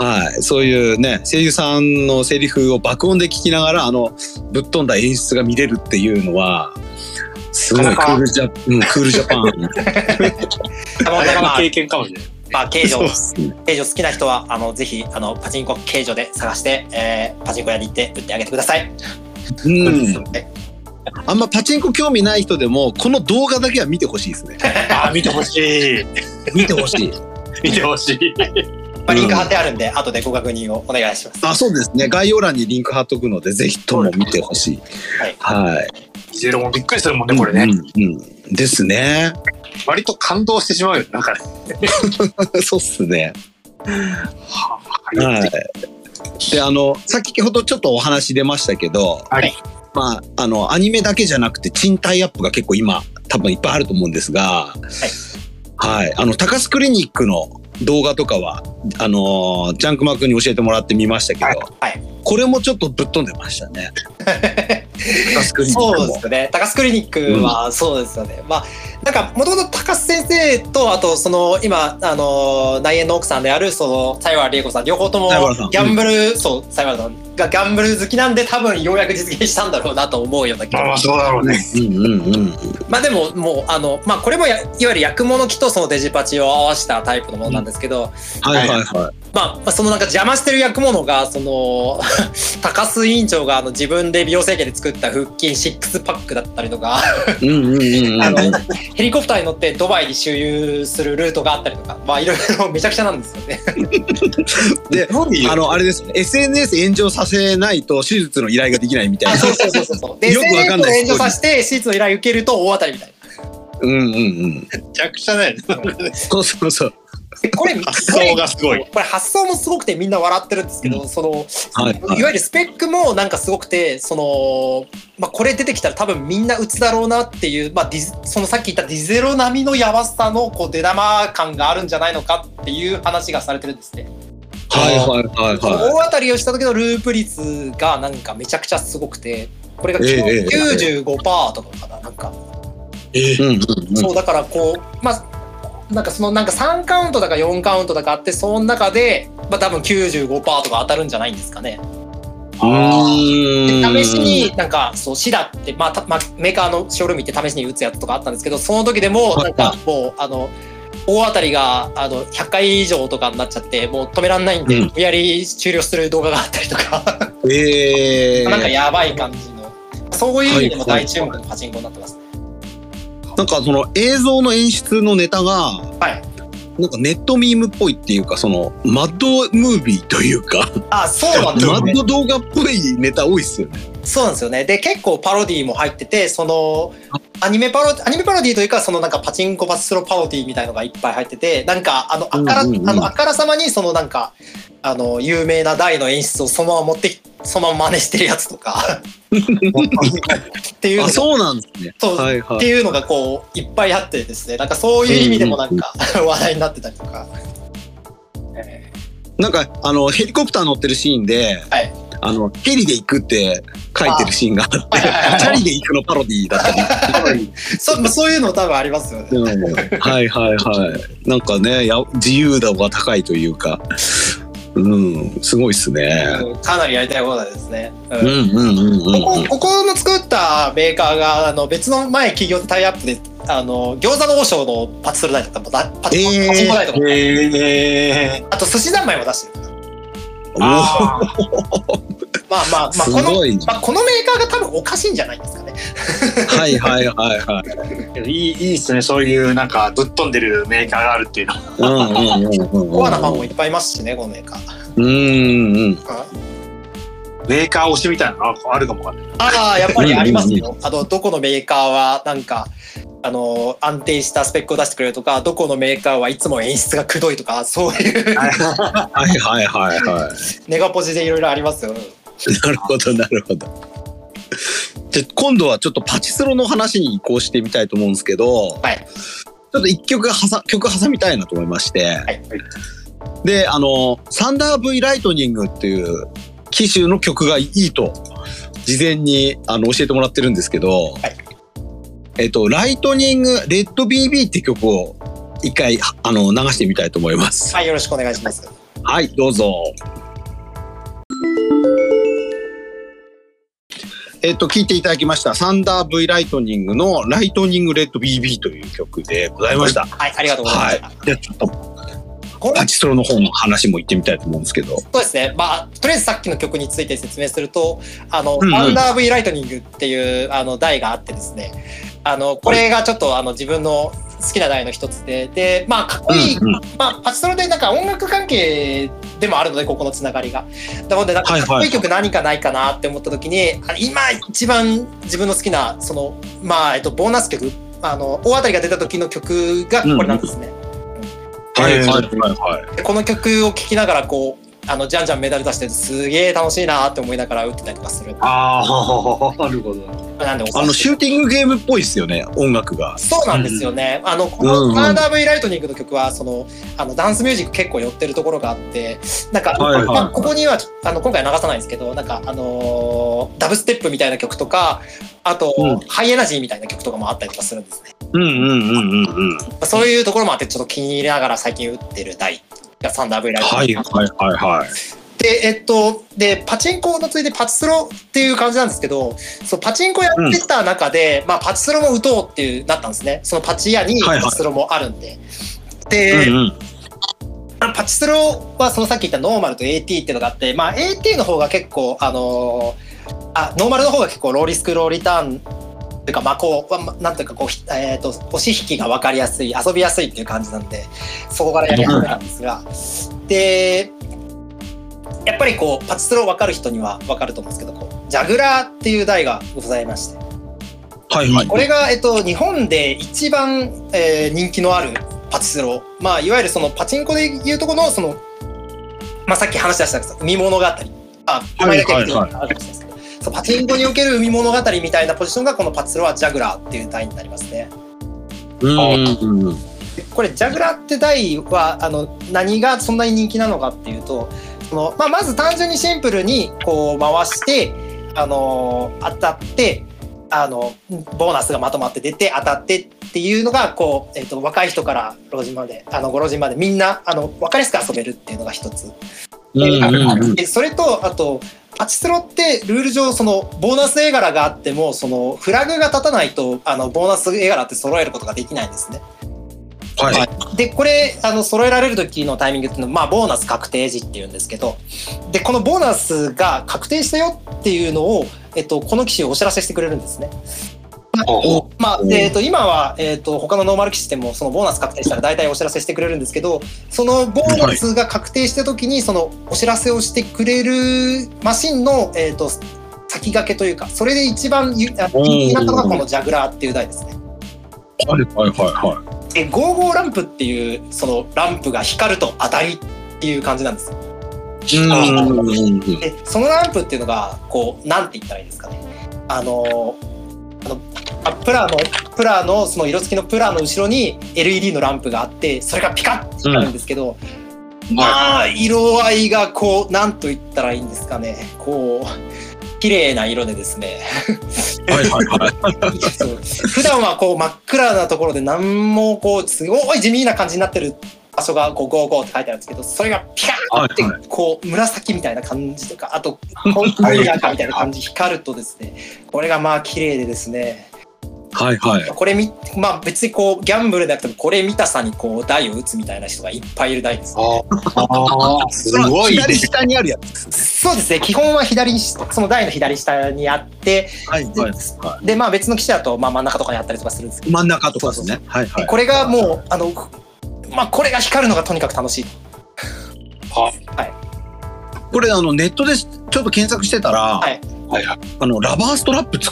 はい、そういうね声優さんのセリフを爆音で聞きながらあのぶっ飛んだ演出が見れるっていうのはすごいクールジャ、うん、クールジャパン。まあだからまあ経験かもしれない。まあ、形状。形状好きな人はあのぜひあのパチンコ形状で探して、えーパチンコ屋に行って売ってあげてください。うん。はいあんまパチンコ興味ない人でもこの動画だけは見てほしいですねあー、見てほしい。見てほしい見てほしい。まあ、リンク貼ってあるんで、後でご確認をお願いします。あそうですね概要欄にリンク貼っとくのでぜひとも見てほしいはいゼロもびっくりするもんね、これね。うんうんですね割と感動してしまうよ。なんかね。そうっすねははい。で、あの、先ほどちょっとお話出ましたけど、はい。まあ、あの、アニメだけじゃなくて、賃貸アップが結構今、多分いっぱいあると思うんですが、はい。あの、高須クリニックの動画とかは、あの、ジャンクマークに教えてもらってみましたけど、はいはいこれもちょっとぶっ飛んでましたね。高須クリニックそうも。ですね。高須クリニックはそうですよね。まあ、なんか、もともと高須先生と、あと、その、今、あの、内縁の奥さんである、その、西原理恵子さん、両方ともギャンブル、そう、西原さんがギャンブル好きなんで、多分、ようやく実現したんだろうなと思うような気がまあまあ、そうだろうね。うんうんうん。まあでももうあのまあこれもやいわゆる薬物機とそのデジパチを合わせたタイプのものなんですけど、はいはいはまあまあそのなんか邪魔してる薬物がその 高須委員長があの自分で美容整形で作った腹筋シックスパックだったりとかい。うんうんうんうん。あのヘリコプターに乗ってドバイに周遊するルートがあったりとかまあいろいろめちゃくちゃなんですよね。で、あの、あれですね、SNS 炎上させないと手術の依頼ができないみたいな。あそうそうそうそう。でよくわかんないを援助させて手術の依頼受けると大当たりみたいな。うんうんうん。めちゃくちゃだよね。そうそうそう。でこれ発想がすごい。これ発想もすごくてみんな笑ってるんですけど、その、はいはいいわゆるスペックもなんかすごくてその、まあ、これ出てきたら多分みんな打つだろうなっていう、まあ、ディズそのさっき言ったディゼロ並みのやばさのこう出玉感があるんじゃないのかっていう話がされてるんですね。はいはいはいは大当たりをした時のループ率がなんかめちゃくちゃすごくてこれがええええ95%とかかななんか。えい。うんうんうん。そうだからこうまあなんかそのなんか3カウントだか4カウントだかあってその中で、まあ、多分95%とか当たるんじゃないんですかね。で試しになんかそうシダって、まあたまあ、メーカーのショールーム行って試しに打つやつとかあったんですけどその時でもはいなんかもうあの大当たりがあの100回以上とかになっちゃってもう止めらんないんで、うん。無理やり終了する動画があったりとか。ええなんかやばい感じの。そういう意味でも大注目のパチンコになってます。なんかその映像の演出のネタが、はい。なんかネットミームっぽいっていうか、そのマッドムービーというか、あそうなんですよね。マッド動画っぽいネタ多いっすよね。そうなんですよね。で、結構パロディも入ってて、その、アニメパロ、アニメパロディというか、そのなんかパチンコパチスロパロディみたいのがいっぱい入ってて、なんか、あの、あから、うんうんうんあの、あからさまに、そのなんか、あの、有名な大の演出をそのまま持ってき、そのまま真似してるやつとか、っていうのそうなんですね。そうはいはい。っていうのがこう、いっぱいあってですね、なんかそういう意味でもなんか、話題になってたりとか。えなんか、あの、ヘリコプター乗ってるシーンで、はいあの、ヘリで行くって書いてるシーンがあって、チャリで行くのパロディーだったり。ーそまあそういうの多分ありますよね。うんはいはいはい。なんかね、や自由度が高いというか、うん、すごいっすね。うんかなりやりたい放題ですね。うんうんうん。ここここの作ったメーカーがあの別の前企業とタイアップであの餃子の王将のパチスロ台とかもだパチ,、えーパチンコ台とかも、えあと寿司三昧も出してるあまあまあまあすこの。まあ、このメーカーが多分おかしいんじゃないですかね。はいはいはいはい。ーいいいいっすねそういうなんかぶっ飛んでるメーカーがあるっていうのうんうんうんうん。コアなファンもいっぱいいますしねこのメーカー。うんうん。メーカー推しみたいなのがあるかもわかんないああやっぱりありますよ。あのどこのメーカーはなんかあの安定したスペックを出してくれるとかどこのメーカーはいつも演出がくどいとかそういうはいはいはいはい。ネガポジでいろいろありますよ。なるほどなるほど。じゃあ今度はちょっとパチスロの話に移行してみたいと思うんですけど、はいちょっと一曲はさ曲挟みたいなと思いまして、はいであのサンダー V ライトニングっていう機種の曲がいいと事前にあの教えてもらってるんですけど、はいえっとライトニングレッド BB って曲を一回あの流してみたいと思います。はいよろしくお願いします。はい、どうぞ。えっと、聴いていただきました、サンダー V ライトニングのライトニングレッド BB という曲でございました。はい、ありがとうございまはい。じゃあちょっと、パチスロの方の話も行ってみたいと思うんですけど。そうですね。まあ、とりあえずさっきの曲について説明すると、あの、うんうんサンダー V ライトニングっていう、あの、台があってですね。あの、これがちょっと、あの、自分の好きな台の一つで、で、まあ、かっこいい、うんうんまあ、パチスロでなんか音楽関係でもあるので、ここのつながりが。なので、なんかはいはいかっこいい曲何かないかなって思った時に、あ今一番自分の好きな、その、まあ、えっと、ボーナス曲、あの、大当たりが出た時の曲がこれなんですね。はいはいはいはい。でこの曲を聴きながらこうあのじゃんじゃんメダル出してすげえ楽しいなって思いながら打ってたりとかするああ、なるほど。なんでおあの、シューティングゲームっぽいですよね、音楽が。そうなんですよね。あの、こうんうんのアンダー V ライトニングの曲は、その、あの、ダンスミュージック結構寄ってるところがあって、なんか、はいはいまあ、ここには、あの、今回は流さないんですけど、なんか、あのーダブステップみたいな曲とか、あと、うんハイエナジーみたいな曲とかもあったりとかするんですね。うんうんうんうんうん。そういうところもあって、ちょっと気に入りながら最近打ってる台がサンダー V ライト。はいはいはいはい。で、えっと、で、パチンコのついでパチスロっていう感じなんですけど、そう、パチンコやってた中で、まあ、パチスロも打とうっていう、なったんですね。そのパチ屋にはいはいパチスロもあるんで。で、うんうん。パチスロはそのさっき言ったノーマルと AT っていうのがあって、まあ、AT の方が結構、あのーあ、ノーマルの方が結構ローリスクローリターンというか、まあ、こう、まなんていうか、こう、ひえっ、と、押し引きが分かりやすい、遊びやすいっていう感じなんで、そこからやり始めたんですが、で、やっぱりこう、パチスロ分かる人には分かると思うんですけど、こう、ジャグラーっていう台がございまして、はいはい。これが、えっと、日本で一番、えー人気のあるパチスロ。まあ、いわゆるそのパチンコでいうところの、その、まあ、さっき話し出した海物語。あ、名前だけ言ってあるかもしれないですけ？ど、そうパチンコにおける海物語みたいなポジションが、このパチスロはジャグラーっていう台になりますね。これ、ジャグラーって台は、あの、何がそんなに人気なのかっていうと、そのまあ、まず単純にシンプルにこう回して、あの当たってあのボーナスがまとまって出て当たってっていうのがこう、えっと若い人から老人まであのご老人までみんなあの分かりやすく遊べるっていうのが一つ。うんうんうんでそれとあとパチスロってルール上そのボーナス絵柄があってもそのフラグが立たないとあのボーナス絵柄って揃えることができないんですね。はい。でこれあの揃えられる時のタイミングっていうのは、まあ、ボーナス確定時っていうんですけどでこのボーナスが確定したよっていうのを、えっと、この機種お知らせしてくれるんですね。おまあでえっと、今は、えっと、他のノーマル機種でもそのボーナス確定したら大体お知らせしてくれるんですけどそのボーナスが確定した時にそのお知らせをしてくれるマシンの、えっと、先駆けというかそれで一番気になったのがこのジャグラーっていう台ですね。はいはいはいはでゴーゴーランプっていうそのランプが光ると当たりっていう感じなんですよい。うん。でそのランプっていうのがこうなんて言ったらいいですかねあのあのあプラのプラのその色付きのプラの後ろに LED のランプがあってそれがピカッて光るんですけど、まあ色合いがこうなんと言ったらいいんですかね。こう綺麗な色でですね。はいはいはい。普段はこう真っ暗なところで何もこうすごい地味な感じになってる場所がこうゴーゴーって書いてあるんですけどそれがピカーってこう紫みたいな感じとかあと紺い赤みたいな感じ光るとですねこれがまあ綺麗でですねはいはい。これみまあ別にこうギャンブルでなくてもこれ見たさにこう台を打つみたいな人がいっぱいいる台です。ああ、すごいね。左下にあるやつですそうですね基本は左にその台の左下にあってね。はいはいはでまあ別の機種だとまあ真ん中とかにあったりとかするんですけい。ど真ん中とかですね。はいはい。これがもうあのまあこれが光るのがとにかく楽しい。これあのネットでちょっと検索してたら、はい。はいはい。あのラバーストラップつ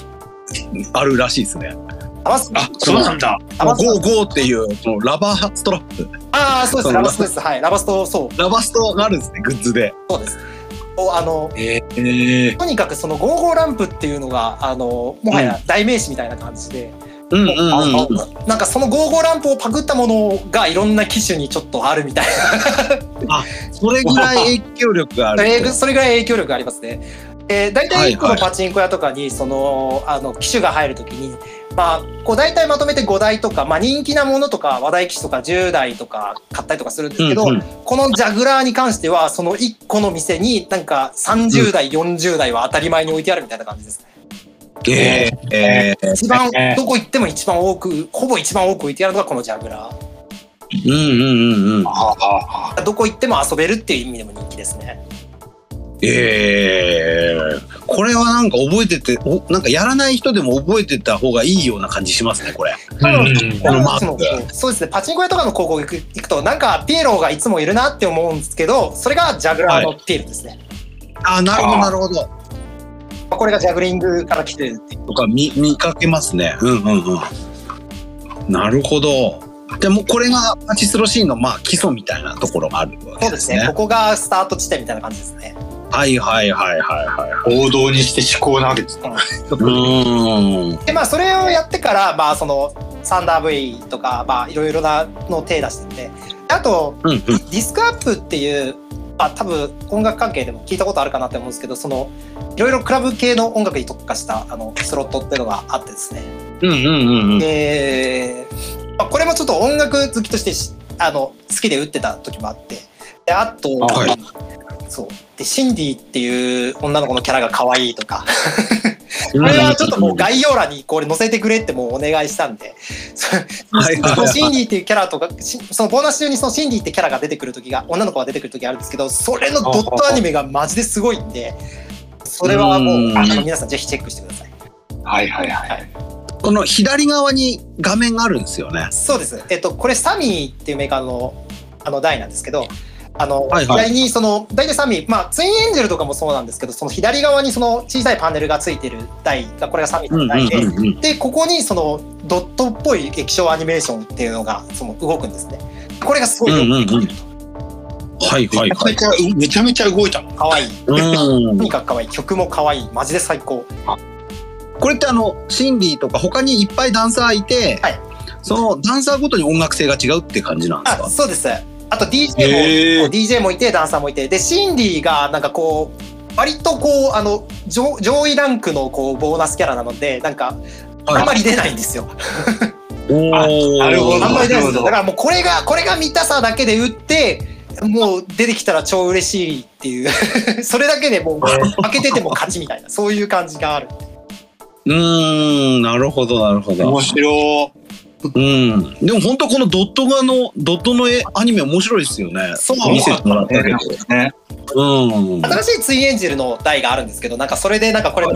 あるらしいですね。あ、そうなんだ。ゴーゴーっていうそのラバーストラップ、ああそうです。ラバストです。はい。ラバストそう。ラバストがあるんですねグッズで。そうです。こうあのええとにかくそのゴーゴーランプっていうのがあのもはや代名詞みたいな感じで、うんうんうんうん。あなんかそのゴーゴーランプをパクったものがいろんな機種にちょっとあるみたいそれぐらい影響力があなると。それぐらい影響力がありますね。えー、大体1個のパチンコ屋とかにそのあの機種が入るときに、まあ、こう大体まとめて5台とか、まあ、人気なものとか話題機種とか10台とか買ったりとかするんですけど、うんうんこのジャグラーに関してはその1個の店になんか30台、40台は当たり前に置いてあるみたいな感じですね。えーえー一番どこ行っても一番多くほぼ一番多く置いてあるのがこのジャグラーうんうんうんうん。どこ行っても遊べるっていう意味でも人気ですね。ええこれはなんか覚えてて、おなんかやらない人でも覚えてた方がいいような感じしますね、これ。うんこのマークそそうですねパチンコ屋とかの広告行く行くとなんかピエロがいつもいるなって思うんですけどそれがジャグラーのピエロですね、あ、なるほど、なるほど。まあこれがジャグリングから来てるっていうとか見見かけますね。うんうんうん。なるほど。でもこれがパチスロシーンのまあ基礎みたいなところがあるわけでねそうですすねこ。こがスタート地点みたいな感じですねはいはいはいはいはい。王道にして思考なわけです。でまあそれをやってからまあそのサンダー V とかまあいろいろなのを手出しててあとうんうん。ディスクアップっていう、まあ、多分音楽関係でも聞いたことあるかなって思うんですけどそのいろいろクラブ系の音楽に特化したあのスロットっていうのがあってですね。うんうんうんうん。で、まあ、これもちょっと音楽好きとしてしあの好きで打ってた時もあって。であと、はいそうでシンディっていう女の子のキャラが可愛いとかここれはちょっともう概要欄にこれ載せてくれってもうお願いしたんで、そのシンディっていうキャラとか、しそのボーナス中にそのシンディってキャラが出てくる時が、女の子が出てくる時があるんですけど、それのドットアニメがマジですごいんで、それはもううんあの皆さんぜひチェックしてください。はいはいはい。この左側に画面があるんですよね。そうです。えっと、これサミーっていうメーカーのあの台なんですけど、あの、はいはい左にその、大体サミー、まあ、ツインエンジェルとかもそうなんですけど、その左側にその小さいパネルがついてる台が、これがサミーうんうんの台で、うんうん。でここにそのドットっぽい液晶アニメーションっていうのがその動くんですね。これがすごいよくできてるはいはいはい。めちゃめちゃ、めちゃめちゃ動いたもん。可愛い。うんとにかく可愛い。曲も可愛い。マジで最高。これってあのシンディとか他にいっぱいダンサーいて、はいそのダンサーごとに音楽性が違うって感じなんですあ、かそうです。あと DJ も、DJ もいてダンサーもいて、でシンディがなんかこう割とこうあの上上位ランクのこうボーナスキャラなのでなんかはい。あんまり出ないんですよ。なるほど。あんまり出ないんですよ。だからもうこれがこれが見たさだけで打って。もう出てきたら超嬉しいっていう。それだけでもう負けてても勝ちみたいなそういう感じがある。うーんなるほどなるほど。面白うん。でも本当このドット画のドットの絵アニメ面白いですよね。そう。見せてもらったけどね。うん。新しいツインエンジェルの台があるんですけどなんかそれでなんかこれ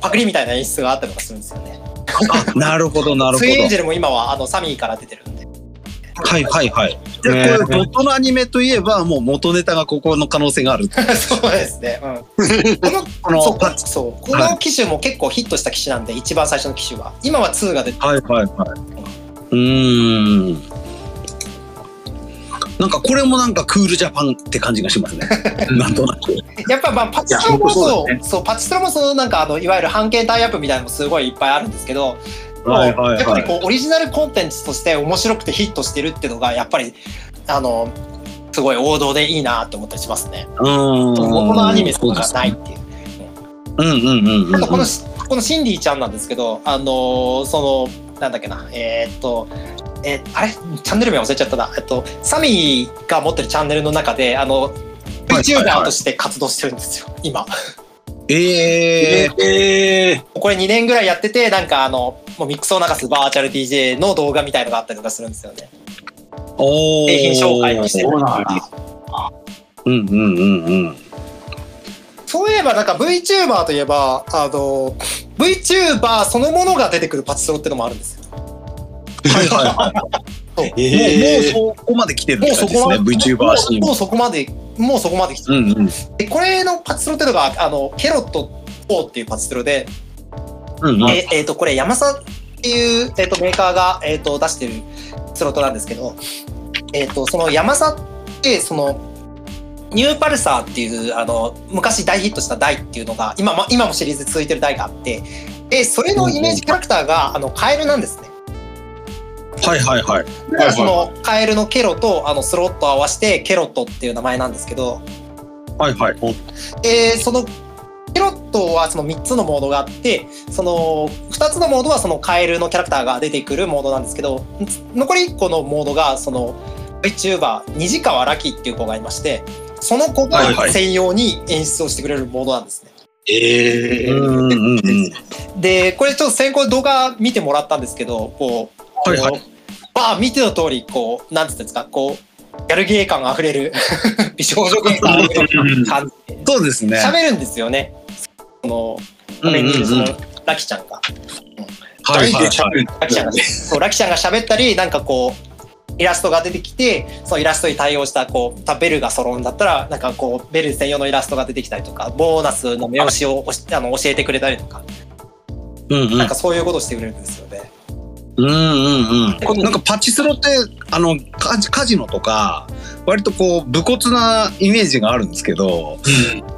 パクリみたいな演出があったりとかするんですよね。あなるほどなるほツインエンジどェルも今はあのサミーから出てるんで。はいはいはい。でこねれドットのアニメといえばもう元ネタがここの可能性がある。そうですね、うん、このこのそうこそう。この機種も結構ヒットした機種なんで一番最初の機種は。今は2が出てはいはいはい。うーん。なんかこれもなんかクールジャパンって感じがしますね。なんとなく。やっぱまあパチスロもそう本当そうパチスロもそのなんかあのいわゆる半径タイアップみたいなのもすごいいっぱいあるんですけど、はいはいはいやっぱりこうオリジナルコンテンツとして面白くてヒットしてるっていうのがやっぱりあのすごい王道でいいなって思ったりしますね。うーん。このアニメとかがないっていう。うんうんうんうん。あとこのしこのシンディちゃんなんですけど、あのーそのなんだっけな、えーっと。えーあれ？チャンネル名忘れちゃったな。えっと、サミーが持ってるチャンネルの中で、あの、VTuber として活動してるんですよ、今。えええー、これ2年ぐらいやってて、なんかあの、もうミックスを流すバーチャル DJ の動画みたいのがあったりとかするんですよね。おー製品紹介をしてるうんうんうんうん。そういえばなんか VTuber といえば、あの、VTuber そのものが出てくるパチスロってのもあるんですよ。はいはいはい。えーもうもうそこまで来てるってもうそこ感じですね。VTuber シーンもうもうそこまで、もうそこまで来てる。うんうん。でこれのパチスロっていうのが、あの、ケロット4っていうパチスロで、うんうん。ええーとこれ、ヤマサっていう、えー、とメーカーが、えー、と出してるスロットなんですけど、えー、とそのヤマサって、その、ニューパルサーっていう、あの、昔大ヒットした台っていうのが、今も、今もシリーズ続いてる台があって、で、それのイメージキャラクターが、あの、カエルなんですね。はいはいはい。だからそのカエルのケロとあのスロットを合わせてケロットっていう名前なんですけど、はいはい。えーそのピロットはその3つのモードがあってその2つのモードはそのカエルのキャラクターが出てくるモードなんですけど残り1個のモードがその VTuber 虹川ラキっていう子がいましてその子が専用に演出をしてくれるモードなんですね。ええうんうんうん。でこれちょっと先行動画見てもらったんですけどこう、はいはいこうまあ見ての通りこうなんていうんですかこうギャルゲー感あふれる 美少女感あふれる感じでそうですね。喋るんですよね。その画面にいるそのラキちゃんが。はいはいはい。ラキちゃんがそうラキちゃんが喋ったりなんかこうイラストが出てきてそのイラストに対応したこうたベルが揃うんだったらなんかこうベル専用のイラストが出てきたりとかボーナスの目押しをあの教えてくれたりとかうんうんなんかそういうことをしてくれるんですよね。うんうんうん。なんかパチスロってあのカジカジノとか割とこう武骨なイメージがあるんですけど、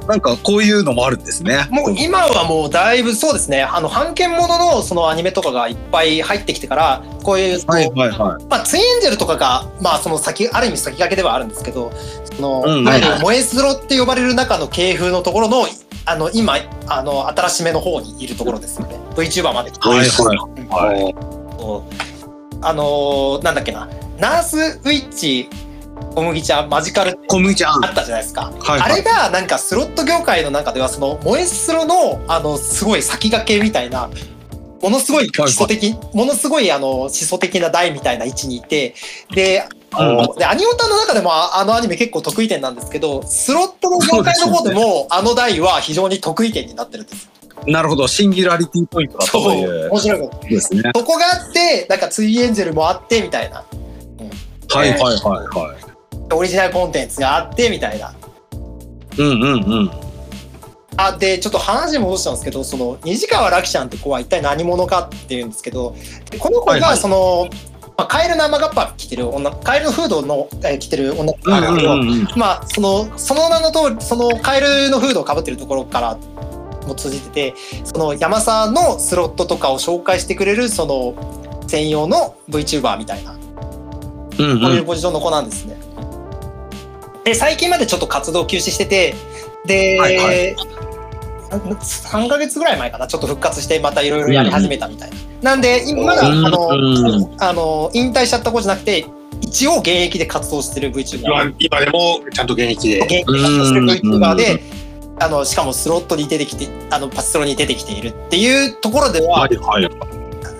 なんかこういうのもあるんですね。もう今はもうだいぶそうですねあの版権もののそのアニメとかがいっぱい入ってきてからこういう、はいはいはまあ、ツインエンジェルとかが、まあ、その先ある意味先駆けではあるんですけどその、うんいわゆる燃えスロって呼ばれる中の系風のところのあの今あの新しめの方にいるところですよね VTuber まで来てい。はいはい。はい。あのーなんだっけなナースウィッチ小麦ちゃんマジカル小麦ちゃん。あったじゃないですか。はいはいあれがなんかスロット業界の中ではその燃えスロのあのすごい先駆けみたいなものすごい基礎的、ものすごいあの思想的な台みたいな位置にいてであのでアニオタの中でもああのアニメ結構得意点なんですけどスロットの業界の方でもあの台は非常に得意点になってるんですよ。なるほど。シンギュラリティポイントだとそういう面白いこと。ですね。そこがあってなんかツイエンジェルもあってみたいなはいはいはいはい。オリジナルコンテンツがあってみたいな。うんうんうん。あでちょっと話戻したんですけどその虹川ラキちゃんって子は一体何者かっていうんですけどでこの子はいはいがその、まあ、カエルの雨がっぱ着てる女カエルのフードの、えー着てる女なんですけど。まあそのその名の通りそのカエルのフードをかぶってるところからも通じててその山沢のスロットとかを紹介してくれるその専用の VTuber みたいなうんこうう。いうんポジションの子なんですね。で最近までちょっと活動休止しててで、はいはい3ヶ月ぐらい前かなちょっと復活してまたいろいろやり始めたみたいな。なんで今まだあうんのあの引退しちゃった子じゃなくて一応現役で活動してる VTuber 今今でもちゃんと現役で。現役で活動してる VTuber で。あのしかもスロットに出てきてあのパチスロに出てきているっていうところでは、はいはい。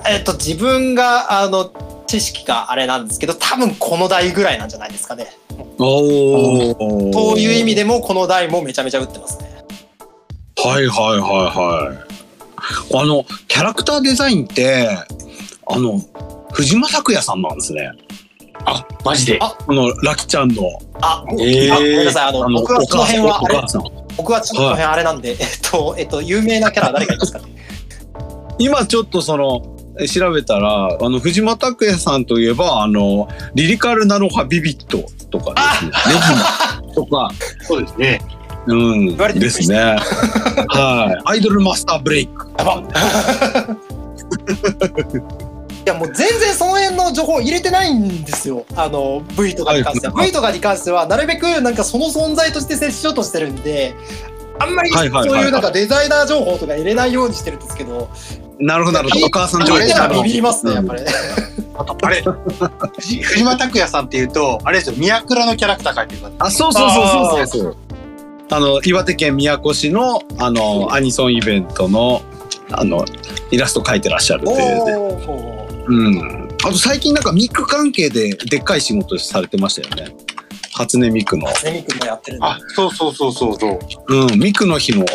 えっと、自分があの知識があれなんですけど多分この台ぐらいなんじゃないですかね。おお。そういう意味でもこの台もめちゃめちゃ打ってますね。はいはいはいはい。あのキャラクターデザインってあの藤間拓也さんなんですね。あ、マジで。あこのラキちゃんのあ、えーあごめんなさいあのあの僕はその辺はお母さん。僕はちょっとこの辺あれなんで、えっとえっと有名なキャラは誰がいますかね？今ちょっとそのえ調べたらあの藤間拓也さんといえばあのリリカルナノハビビットとかですね。とかそうですね。うんですね。はい。アイドルマスターブレイク。いやもう全然その辺の情報入れてないんですよ。あの V とかに関しては、はい V とかに関してはなるべくなんかその存在として接しようとしてるんであんまりそうはいうなんかデザイナー情報とか入れないようにしてるんですけど、なるほどなるほど。お母さん情報。はビビりますねやっぱり、あれ、藤藤間拓也さんっていうと、あれですよ、宮倉のキャラクター描いてる方。あ、そうそうそうそうそう。そう。あの岩手県宮古市のあのアニソンイベントのあのイラスト描いてらっしゃるっていう。ね。おうん。あと最近なんかミック関係ででっかい仕事されてましたよね。初音ミクの。セミ君もやってるんであ、そうそうそうそうそう。うん。ミクの日の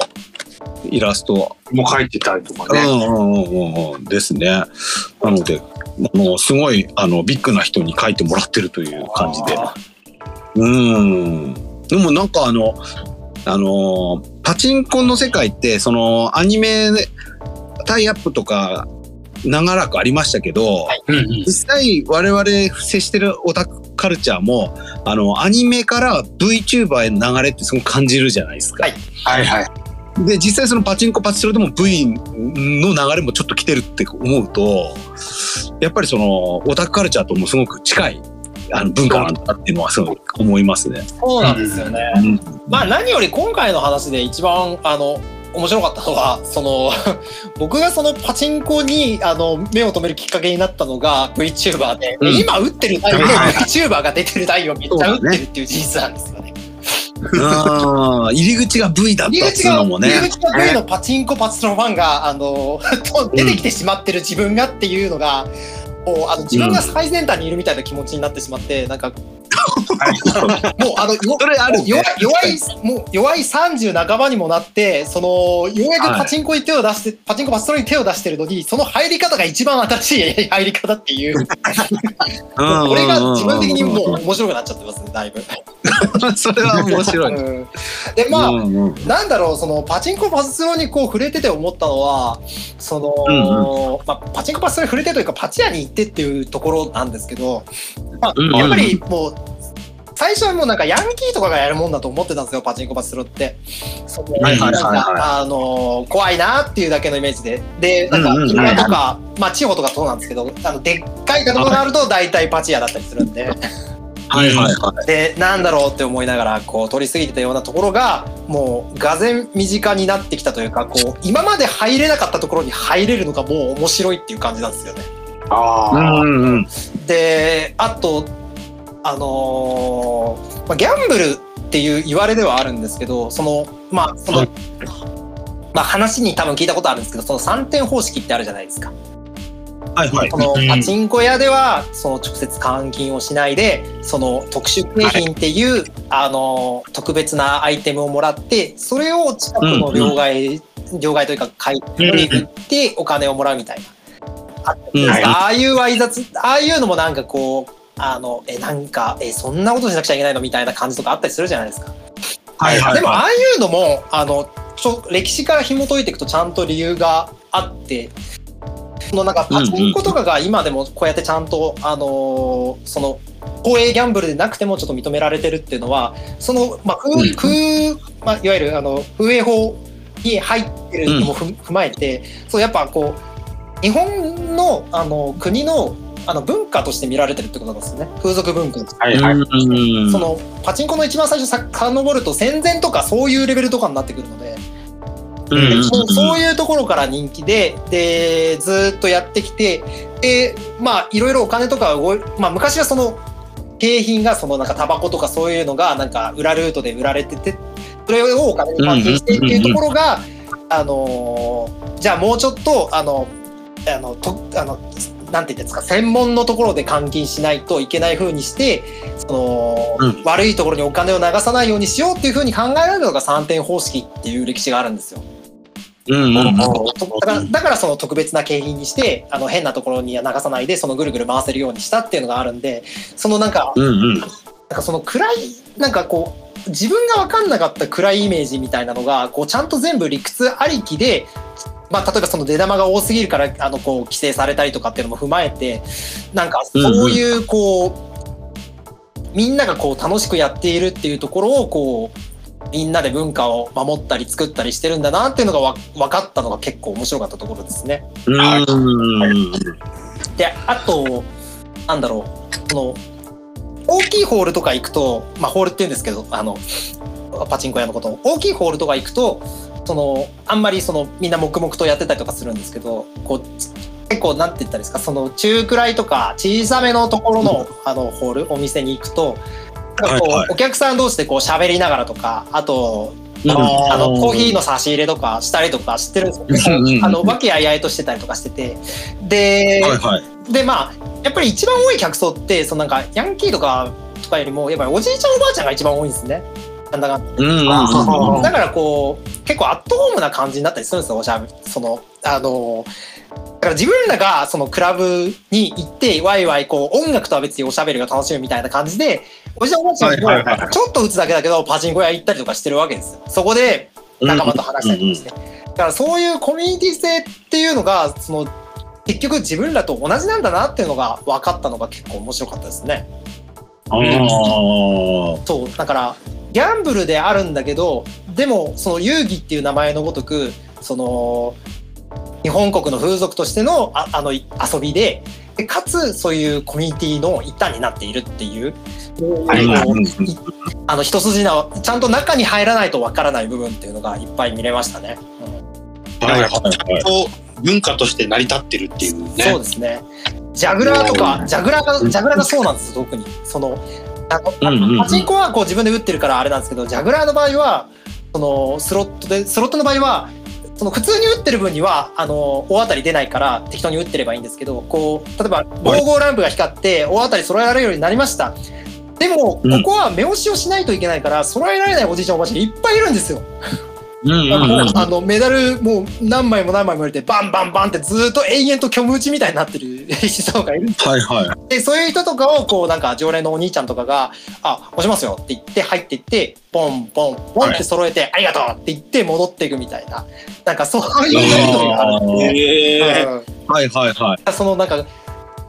イラスト。もう描いてたりとかね。うんうんうんうんうんですね。なのでもうすごいあのビッグな人に描いてもらってるという感じで。あうん。でもなんかあの、あのーパチンコの世界って、そのアニメタイアップとか長らくありましたけど、うんうん実際我々接してるオタクカルチャーも、あの、アニメから VTuber への流れってすごく感じるじゃないですか。はいはいはい。で、実際そのパチンコパチスロでも V の流れもちょっと来てるって思うと、やっぱりそのオタクカルチャーともすごく近いあの文化なんだっていうのはすごく思いますね。そうなんですよね。うんまあ何より今回の話で一番あの面白かったのはその 僕がそのパチンコにあの目を留めるきっかけになったのが VTuber で、うん。今打ってる台のはいはい VTuber が出てる台をめっちゃ打ってるっていう事実なんですよね。うん入り口が V だったっつう入り口が、のもね入り口が V のパチンコパチスロファンが、あの、と出てきてしまってる自分がっていうのが、こうあの自分が最先端にいるみたいな気持ちになってしまって、なんか、もうあの、よそれあるね。弱い弱いもう弱い30半ばにもなってそのようやくパチンコに手を出して、パチンコパチスロに手を出してるのにその入り方が一番新しい入り方っていう。これが自分的にもう面白くなっちゃってますねだいぶ。う んそれは面白い。うん。でまあ、うんうん。なんだろうそのパチンコパチスロにこう触れてて思ったのはその、うんまあ、パチンコパチスロに触れてというかパチ屋に行ってっていうところなんですけど、まあうんうん。やっぱりもう最初はもうなんかヤンキーとかがやるもんだと思ってたんですよパチンコパチスロって。そのはいはいはいはいなんかあの怖いなっていうだけのイメージででなんか田舎とか、まあ、地方とかそうなんですけどあのでっかい建物があると大体パチ屋だったりするんで。はいはいはでなんだろうって思いながらこう取り過ぎてたようなところがもうがぜ身近になってきたというかこう今まで入れなかったところに入れるのがもう面白いっていう感じなんですよね。あ。うんうんであとあのーまあ、ギャンブルっていう言われではあるんですけどそのまあその、はいまあ、話に多分聞いたことあるんですけどその3点方式ってあるじゃないですか。はいはいそ。のうんパチンコ屋ではその直接換金をしないでその特殊景品っていう、あの特別なアイテムをもらってそれを近くの両替、両替というか買い取りに行ってお金をもらうみたいな。あったじゃないですかああいう挨拶ああいうのもなんかこうあのえなんかえそんなことしなくちゃいけないのみたいな感じとかあったりするじゃないですか。はいはいでもあはあいうのもあのちょ歴史から紐解いていくとちゃんと理由があってそのなんかパチンコとかが今でもこうやってちゃんと、あのーその公営ギャンブルでなくてもちょっと認められてるっていうのはその、まあ空うん空まあ、いわゆるあの風営法に入ってるのもふ踏まえて、そうやっぱこう日本のあの国のあの文化として見られてるってことなんですよね。風俗文化はいはい。そのパチンコの一番最初さ遡ると戦前とかそういうレベルとかになってくるので、うん。うんうんそうそういうところから人気ででずーっとやってきてでまあいろいろお金とか動い、まあ、昔はその景品がそのなんかタバコとかそういうのがなんか裏ルートで売られててそれをお金に換金してっていうところが、あのーじゃあもうちょっとあのあのとあのなんて言うんですか専門のところで換金しないといけない風にしてその、うん。悪いところにお金を流さないようにしようっていう風に考えられるのが3点方式っていう歴史があるんですよ。うんうんうん。だからだからその特別な景品にしてあの変なところには流さないでそのぐるぐる回せるようにしたっていうのがあるんでそのなんかうんうんなんかその暗いなんかこう自分が分かんなかった暗いイメージみたいなのがこうちゃんと全部理屈ありきで、まあ、例えばその出玉が多すぎるからあのこう規制されたりとかっていうのも踏まえてなんかそういうこう、みんながこう楽しくやっているっていうところをこうみんなで文化を守ったり作ったりしてるんだなっていうのがわ分かったのが結構面白かったところですね。うんであとなんだろうその大きいホールとか行くとまあホールって言うんですけどあのパチンコ屋のことを。大きいホールとか行くとそのあんまりそのみんな黙々とやってたりとかするんですけどこう結構なんて言ったらいいですかその中くらいとか小さめのところの,、あのホールお店に行くとなんかこう、お客さん同士でこう喋りながらとかあとうんあのコーヒーの差し入れとかしたりとかしてるんですよ。うんうんうん。あの和気あいあいとしてたりとかしてて。で、はいはい。でまあやっぱり一番多い客層ってそのなんかヤンキーとかとかよりもやっぱりおじいちゃんおばあちゃんが一番多いんですね。なんだかだ。からこう結構アットホームな感じになったりするんですよおしゃべそのあのだから自分らがそのクラブに行ってワイワイこう音楽とは別におしゃべりが楽しむみたいな感じでおじいちゃんおばあちゃんもはいはいちょっと打つだけだけどパチンコ屋行ったりとかしてるわけですよ。そこで仲間と話したりとかして。だからそういうコミュニティ性っていうのがその結局自分らと同じなんだなっていうのが分かったのが結構面白かったですね。あーそうだからギャンブルであるんだけどでもその遊戯っていう名前のごとくその日本国の風俗としてのああのい遊びででかつそういうコミュニティの一端になっているっていう、はいあの一筋縄ちゃんと中に入らないとわからない部分っていうのがいっぱい見れましたね。うんなんかやっぱちゃんと文化として成り立ってるっていうね。そうですね。ジャグラーとか、ジャグラーが、ジャグラーがそうなんですよ、特に。その、あの、うんうんうんパチンコはこう自分で打ってるからあれなんですけど、ジャグラーの場合は、その、スロットで、スロットの場合は、その普通に打ってる分には、あの、大当たり出ないから適当に打ってればいいんですけど、こう、例えば、55ランプが光って、大当たり揃えられるようになりました。でも、こうんこは目押しをしないといけないから、揃えられないおじいちゃんおばあちゃんいっぱいいるんですよ。あのメダルもう何枚も何枚も入れてバンバンバンってずっと永遠と虚無打ちみたいになってる 人がいるんですはいはい。でそういう人とかをこうなんか常連のお兄ちゃんとかが「あ押しますよ」って言って入っていってポンポンポンって揃えて「ありがとう」って言って戻っていくみたいななんかそういうやり取りがあるんではいはいはい。そのなんか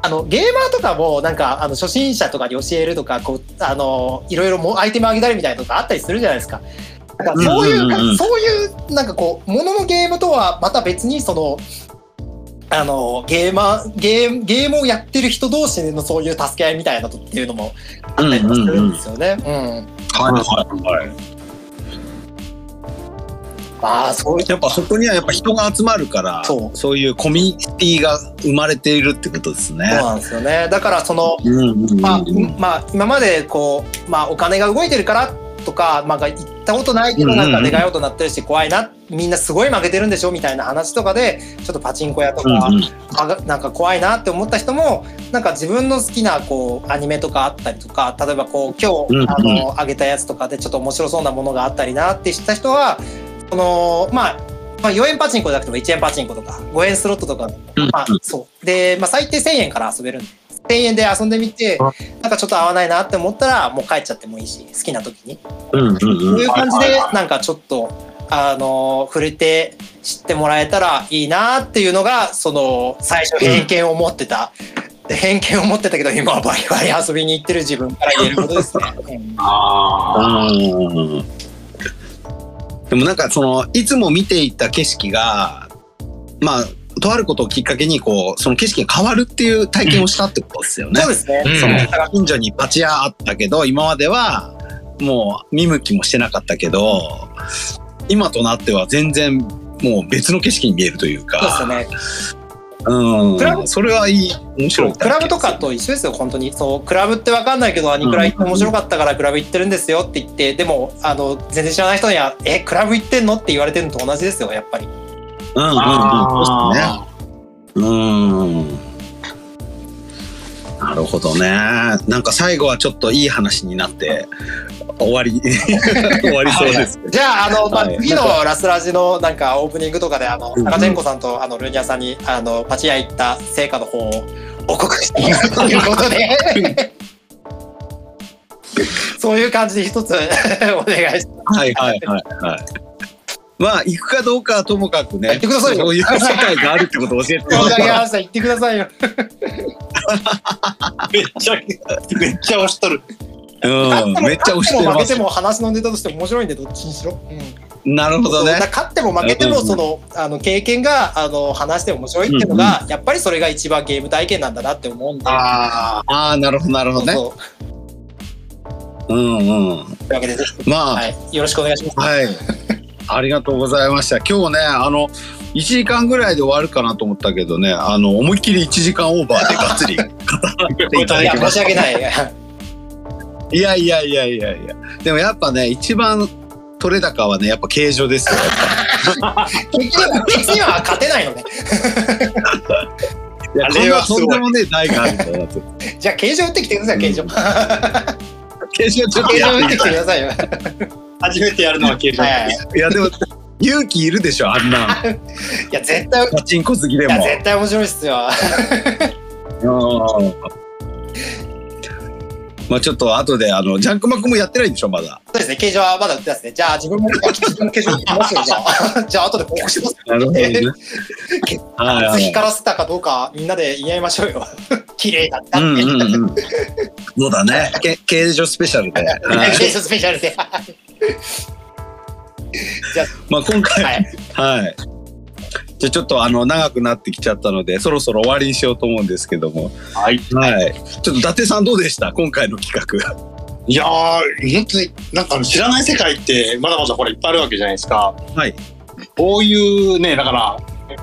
あのゲーマーとかもなんかあの初心者とかに教えるとかこうあのいろいろもアイテムあげたりみたいなとかあったりするじゃないですか。なんかそういう,、うんうんうんうんそういうなんかこうもののゲームとはまた別にそのあのゲーマーゲームゲームをやってる人同士のそういう助け合いみたいなのっていうのもあったりするんですよね。うんはいはいはい。まあそうやっぱそこにはやっぱ人が集まるから、そうそういうコミュニティが生まれているってことですね。そうなんですよね。だからそのうんうんうんまあ、まあ、今までこう、まあ、お金が動いてるからとか、まあ、行ったことないけどなんか願い事になってるし怖いなみんなすごい負けてるんでしょみたいな話とかでちょっとパチンコ屋とか、うんうん。なんか怖いなって思った人もなんか自分の好きなこうアニメとかあったりとか例えばこう今日、うんうん。あの上げたやつとかでちょっと面白そうなものがあったりなって知った人はそのまあまあ、4円パチンコじゃなくても1円パチンコとか5円スロットとか、うんまあ、そう。で、まあ、最低1000円から遊べるんで1000円で遊んでみてなんかちょっと合わないなって思ったらもう帰っちゃってもいいし好きな時に。うんうんそううんいう感じでなんかちょっとあの触れて知ってもらえたらいいなっていうのがその最初偏見を持ってた、で偏見を持ってたけど今はバリバリ遊びに行ってる自分から言えることですね。う んあうん。でもなんかそのいつも見ていた景色がまあとあることをきっかけにこうその景色が変わるっていう体験をしたってことですよね。そうですね。うんその近所にパチ屋あったけど今まではもう見向きもしてなかったけど今となっては全然もう別の景色に見えるというそうですね。うんクラブそれはいい面白いクラブとかと一緒ですよ本当にそうクラブって分かんないけどアニクラ行って面白かったからクラブ行ってるんですよって言ってでもあの全然知らない人には「えクラブ行ってんの?」って言われてるのと同じですよやっぱり。うんうんうんそうですねうんなるほどねなんか最後はちょっといい話になって終わり終わりそうですじゃああの、まあはい次のラスラジのなんかオープニングとかであのうん高チェンコさんとあのルニアさんにあのパチ屋行った成果の方を報告していくということで。そういう感じで一つお願いしまはいはいはいはい。まあ行くかどうかはともかくね、言ってくださいよそういう世界があるってことを教えてす。申し上げました。言ってくださいよ。めっちゃめっちゃ押しとる。うん、めっちゃ押してます勝っても負けて。も話のネタとして面白いんでどっちにしろ。うんなるほどね。勝っても負けてもうんそのあの経験があの話して面白いっていうのがやっぱりそれが一番ゲーム体験なんだなって思うんで。あああ、なるほどなるほどね。そうそううんうん。というわけでぜひまあ、はいよろしくお願いします。はい。ありがとうございました。今日ね、あの、1時間ぐらいで終わるかなと思ったけどね、あの、思いっきり1時間オーバーでがっつり語っていただいやきました。申し訳ない。いやいやいやいやいや。でもやっぱね、一番取れ高はね、やっぱ形状ですよ。結局別には勝てないのね。いやあれはとんでもねえ台があるんだなと。じゃあ形状打ってきてください形状。形状ちょっと形状打ってきて。くださいよ。初めてやるのは形状。はい。いやでも勇気いるでしょあんな いや絶対いパチンコ好きでもや。絶対面白いっすよ。うんまあちょっと後であのジャンクマックもやってないんでしょまだ。そうですね形状はまだ打ってますね。じゃあ自分も自分も形状打ってますよじゃあ。じゃあ後で報告します。なるほどね。はいはい。光らせたかどうかみんなで言い合いましょうよ。綺麗だったって。うんうんうん。そうだね。け形状スペシャルで。はい形状スペシャルで。まあ今回はい。はい。じゃあちょっとあの長くなってきちゃったのでそろそろ終わりにしようと思うんですけども。はい。はい。ちょっと伊達さんどうでした？今回の企画。いやー、本当に、なんかあの知らない世界って、まだまだほらいっぱいあるわけじゃないですか。はい。こういうね、だから、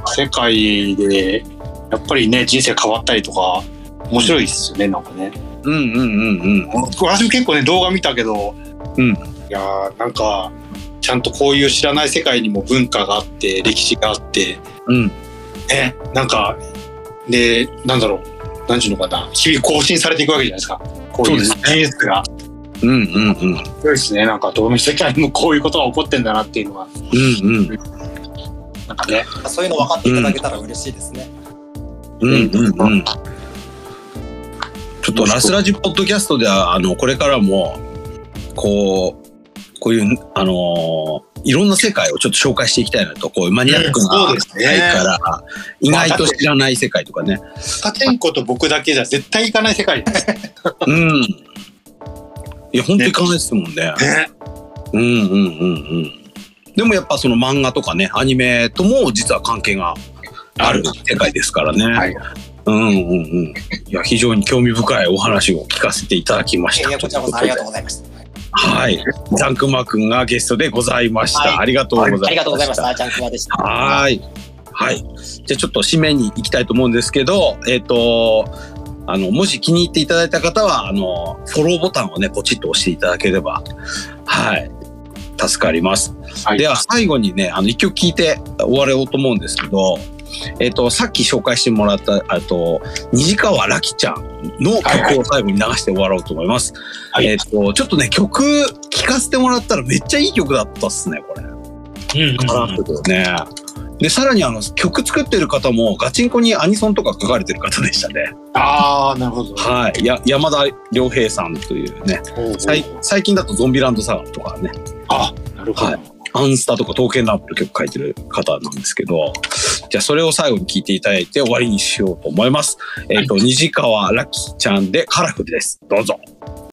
世界で、やっぱりね、人生変わったりとか、面白いですよね、なんかね。うんうんうんうん。私も結構ね、動画見たけど、うんいやーなんか、ちゃんとこういう知らない世界にも文化があって、歴史があって、うん。ね、なんか、で、なんだろう、なんちゅうのかな、日々更新されていくわけじゃないですか。こういうそう技術が。うんうんうん。すごいですね。なんか、どの世界にもこういうことが起こってんだなっていうのは、うんうん。なんかね。そういうの分かっていただけたら嬉しいですね。うんうんうん。ちょっとラスラジポッドキャストでは、あの、これからも、こう、こういう、あのーいろんな世界をちょっと紹介していきたいなと、こういうマニアックな世界から、意外と知らない世界とかね。カチェンコと僕だけじゃ絶対行かない世界。うん。いや、本当にいかないですもんね。うんうんうんうん。でもやっぱその漫画とかね、アニメとも実は関係がある世界ですからね。はい。うんうんうん。いや、非常に興味深いお話を聞かせていただきました。いやこちらこそありがとうございました。はい。ジャンクマくんがゲストでございました。はいありがとうございました。ありがとうございました。ジャンクマでした。はい。はい。じゃあちょっと締めに行きたいと思うんですけど、えっ、と、あの、もし気に入っていただいた方は、あの、フォローボタンをね、ポチッと押していただければ、はい。助かります。はいでは、最後にね、あの、一曲聴いて終わろうと思うんですけど、えっ、と、さっき紹介してもらった、あと、虹川らきちゃんの曲を最後に流して終わろうと思います。はいえっ、と、ちょっとね、曲聴かせてもらったらめっちゃいい曲だったっすね、これ。うんカラフルね。で、さらにあの、曲作ってる方もガチンコにアニソンとか書かれてる方でしたね。ああ、なるほど。はい。や、山田良平さんというね、最最近だとゾンビランドサガとかね、あ、なるほど。はいアンスタとか刀剣ラップの曲書いてる方なんですけど、じゃあそれを最後に聞いていただいて終わりにしようと思います。えっ、と、虹川ラッキーちゃんでカラフルです。どうぞ。